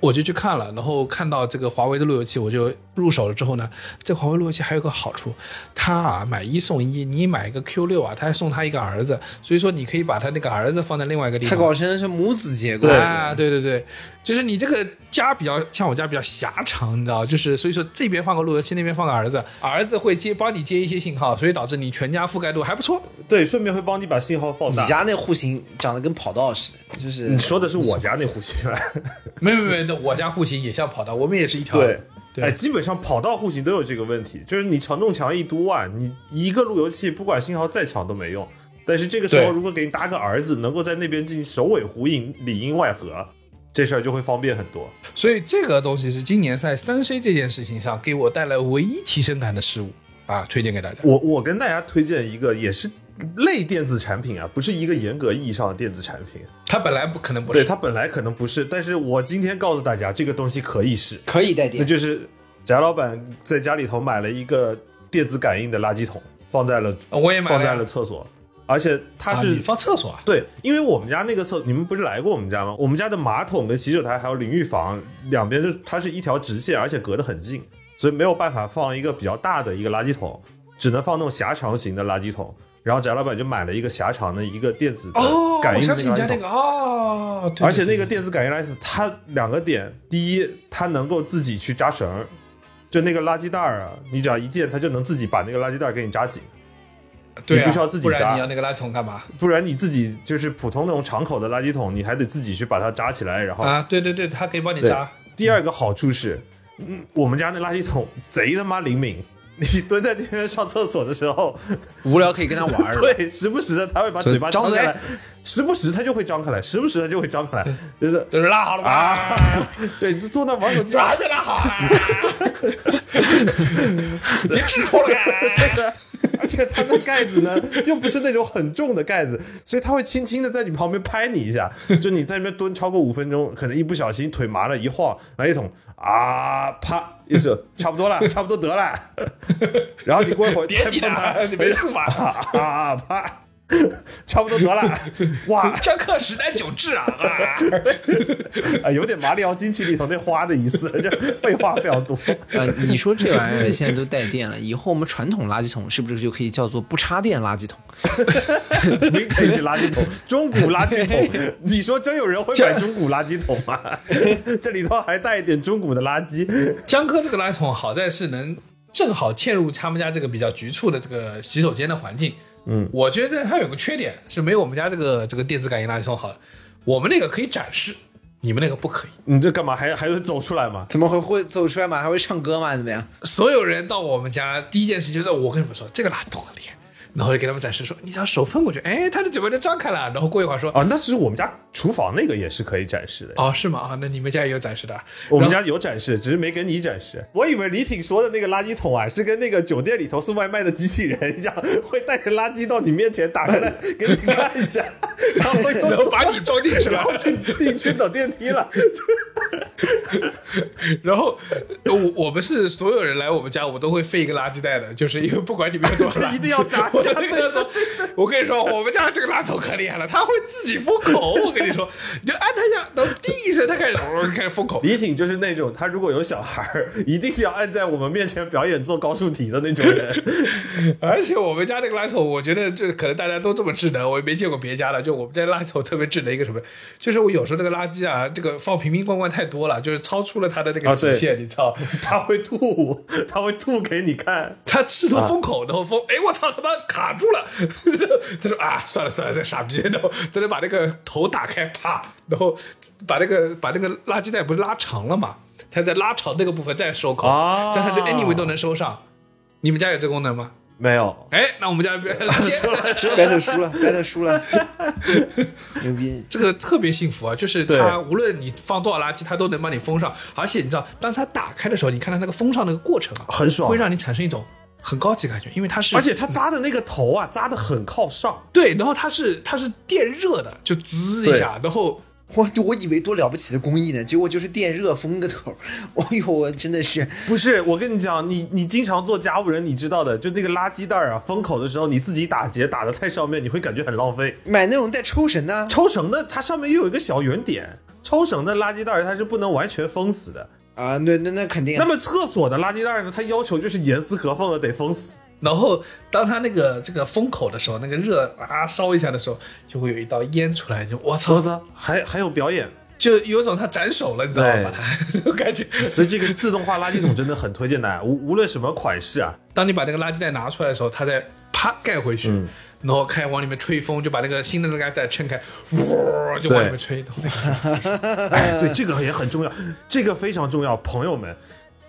我就去看了，然后看到这个华为的路由器，我就入手了之后呢，这华为路由器还有个好处，它啊买一送一，你买一个 Q 六啊，它还送他一个儿子，所以说你可以把他那个儿子放在另外一个地太方。搞成是母子结构啊，对对对，就是你这个家比较像我家比较狭长，你知道，就是所以说这边放个路由器，那边放个儿子，儿子会接帮你接一些信号，所以导致你全家覆盖度还不错。对，顺便会帮你把信号放大。你家那户型长得跟跑道似的，就是你说的是我家那户型，没有没有没有，那我家户型也像跑道，我们也是一条。对。对哎，基本上跑道户型都有这个问题，就是你承重墙一多啊，你一个路由器不管信号再强都没用。但是这个时候如果给你搭个儿子，能够在那边进行首尾呼应、里应外合，这事儿就会方便很多。所以这个东西是今年在三 C 这件事情上给我带来唯一提升感的事物啊，推荐给大家。我我跟大家推荐一个也是类电子产品啊，不是一个严格意义上的电子产品，它本来不可能不是对，它本来可能不是，但是我今天告诉大家，这个东西可以是，可以带电。那就是翟老板在家里头买了一个电子感应的垃圾桶，放在了我也买了放在了厕所，而且它是、放厕所啊？对，因为我们家那个厕，你们不是来过我们家吗？我们家的马桶跟洗手台还有淋浴房两边就它是一条直线，而且隔得很近，所以没有办法放一个比较大的一个垃圾桶，只能放那种狭长型的垃圾桶。然后翟老板就买了一个狭长的一个电子感应垃圾桶。家那个哦，对而且那个电子感应垃圾桶，它两个点，第一，它能够自己去扎绳儿，就那个垃圾袋儿啊，你只要一键，它就能自己把那个垃圾袋儿给你扎紧，对啊你必须要自己不然扎你要那个垃圾桶干嘛？不然你自己就是普通那种敞口的垃圾桶，你还得自己去把它扎起来，然后啊，对对对，它可以帮你扎。第二个好处是，嗯，我们家那垃圾桶贼他妈灵敏，你蹲在那边上厕所的时候，无聊可以跟他玩儿。对，时不时的他会把嘴巴张开来，时不时他就会张开来，时不时他就会张开来，就是就是拉好了吧？啊，对，就坐那玩手机这，还没拉好啊！你痔疮了呀？而且它的盖子呢，又不是那种很重的盖子，所以它会轻轻的在你旁边拍你一下。就你在那边蹲超过五分钟，可能一不小心腿麻了，一晃，来一桶啊，啪一手，差不多了，差不多得了。然后你过一会儿再点你碰它，的，你没事吧？啊啪，差不多得了。哇，张克十难九治啊！啊啊，有点马里奥机器里头那花的意思，这废话非常多。呃，你说这玩意儿现在都带电了，以后我们传统垃圾桶是不是就可以叫做不插电垃圾桶？vintage 垃圾桶，中古垃圾桶，你说真有人会买中古垃圾桶吗？这里头还带一点中古的垃圾。江科这个垃圾桶好在是能正好嵌入他们家这个比较局促的这个洗手间的环境。嗯，我觉得它有个缺点是没有我们家这个这个电子感应垃圾桶好。我们那个可以展示，你们那个不可以。你这干嘛还还会走出来吗？怎么会会走出来吗？还会唱歌吗？怎么样？所有人到我们家第一件事就是我跟你们说这个垃圾桶很厉害，然后就给他们展示说，你只要手分过去，哎，他的嘴巴就张开了。然后过一会儿说，啊，那只是我们家厨房那个也是可以展示的。哦，是吗？啊，那你们家也有展示的啊？我们家有展示，只是没给你展示。我以为李挺说的那个垃圾桶啊，是跟那个酒店里头送外卖的机器人一样，会带着垃圾到你面前打开来给你看一下，然后又然后把你装进去了然后就你自己去等电梯了。然后我我们是所有人来我们家，我都会废一个垃圾袋的，就是因为不管里面有多少垃圾，一定要扎一我下就跟他说，我跟你说，我们家这个垃圾桶可厉害了，它会自己封口。我跟你说，你就按它一下，然后滴一声，它开始开始封口。李挺就是那种，他如果有小孩儿，一定是要按在我们面前表演做高数题的那种人。而且我们家那个垃圾桶，我觉得就可能大家都这么智能，我也没见过别家的。就我们家垃圾桶特别智能一个什么，就是我有时候那个垃圾啊，这个放瓶瓶罐罐太多了，就是超出了它的那个极限，你知道。他会吐，他会吐给你看。他试图封口，然后封，哎，我操他妈卡住了！他说啊，算了算了，这傻逼，然后在那把那个头打开，啪，然后把那个把那个垃圾袋不是拉长了嘛？他在拉长那个部分再收口，啊这样他就 anyway 都能收上。你们家有这功能吗？没有，哎，那我们家别 battle 输了，battle 输了，牛逼！这个特别幸福啊，就是对它无论你放多少垃圾，它都能帮你封上。而且你知道，当它打开的时候，你看它那个封上那个过程啊，很爽会让你产生一种很高级感觉，因为它是，而且它扎的那个头啊，扎的很靠上。对，然后它是它是电热的，就滋一下，然后我我以为多了不起的工艺呢，结果就是电热封个头。哎呦，我真的是不是，我跟你讲，你你经常做家务人，你知道的，就那个垃圾袋啊，封口的时候，你自己打结打的太上面，你会感觉很浪费。买那种带抽绳的，抽绳的它上面又有一个小圆点，抽绳的垃圾袋它是不能完全封死的。啊，那那那肯定啊。那么厕所的垃圾袋呢，它要求就是严丝合缝的得封死。然后当它那个这个封口的时候，那个热啊烧一下的时候，就会有一道烟出来，就我操我，操，还还有表演，就有种他斩首了，你知道对吗？它 就感觉，所以这个自动化垃圾桶真的很推荐大家，无无论什么款式啊，当你把那个垃圾袋拿出来的时候，它再啪盖回去，嗯然后开始往里面吹风，就把那个新的那个垃圾袋撑开，呜就往里面吹。哎，对，这个也很重要，这个非常重要，朋友们，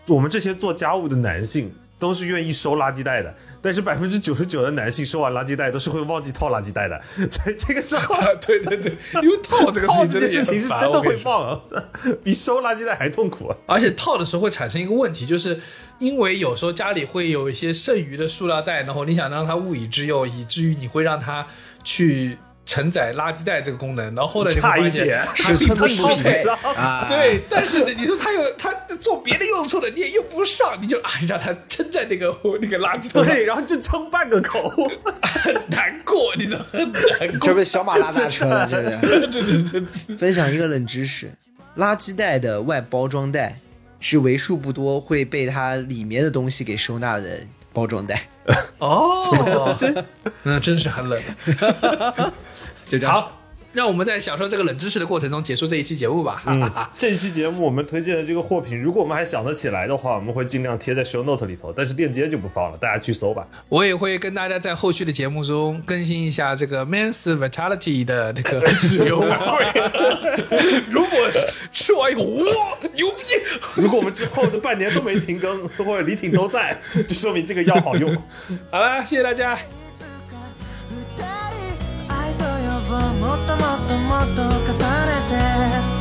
我们这些做家务的男性都是愿意收垃圾袋的，但是百分之九十九的男性收完垃圾袋都是会忘记套垃圾袋的，所 以这个时候啊，对对对，因为套这个事情真的事情是真的会忘啊，比收垃圾袋还痛苦啊。而且套的时候会产生一个问题，就是因为有时候家里会有一些剩余的塑料袋，然后你想让它物以之用，以至于你会让它去承载垃圾袋这个功能，然后后来你会发现点它 并不它匹配。啊，对，但是呢，你说它有它做别的用处的，你也用不上，你就啊让它撑在那个那个垃圾 桶，对，然后就撑半个口，很难过，你知道很难这过。不是小马拉大车了，这是。对对对，分享一个冷知识：垃圾袋的外包装袋是为数不多会被它里面的东西给收纳的包装袋。哦，那真是很冷。就这样。好，让我们在享受这个冷知识的过程中结束这一期节目吧。哈哈哈。这期节目我们推荐的这个货品，如果我们还想得起来的话，我们会尽量贴在 show note 里头，但是链接就不放了，大家去搜吧。我也会跟大家在后续的节目中更新一下这个 Men's Vitality 的那个使用反馈。如果是吃完以后，哇，牛逼！如果我们之后的半年都没停更，或者李挺都在，就说明这个药好用。好了，谢谢大家。ともっともっと重ねて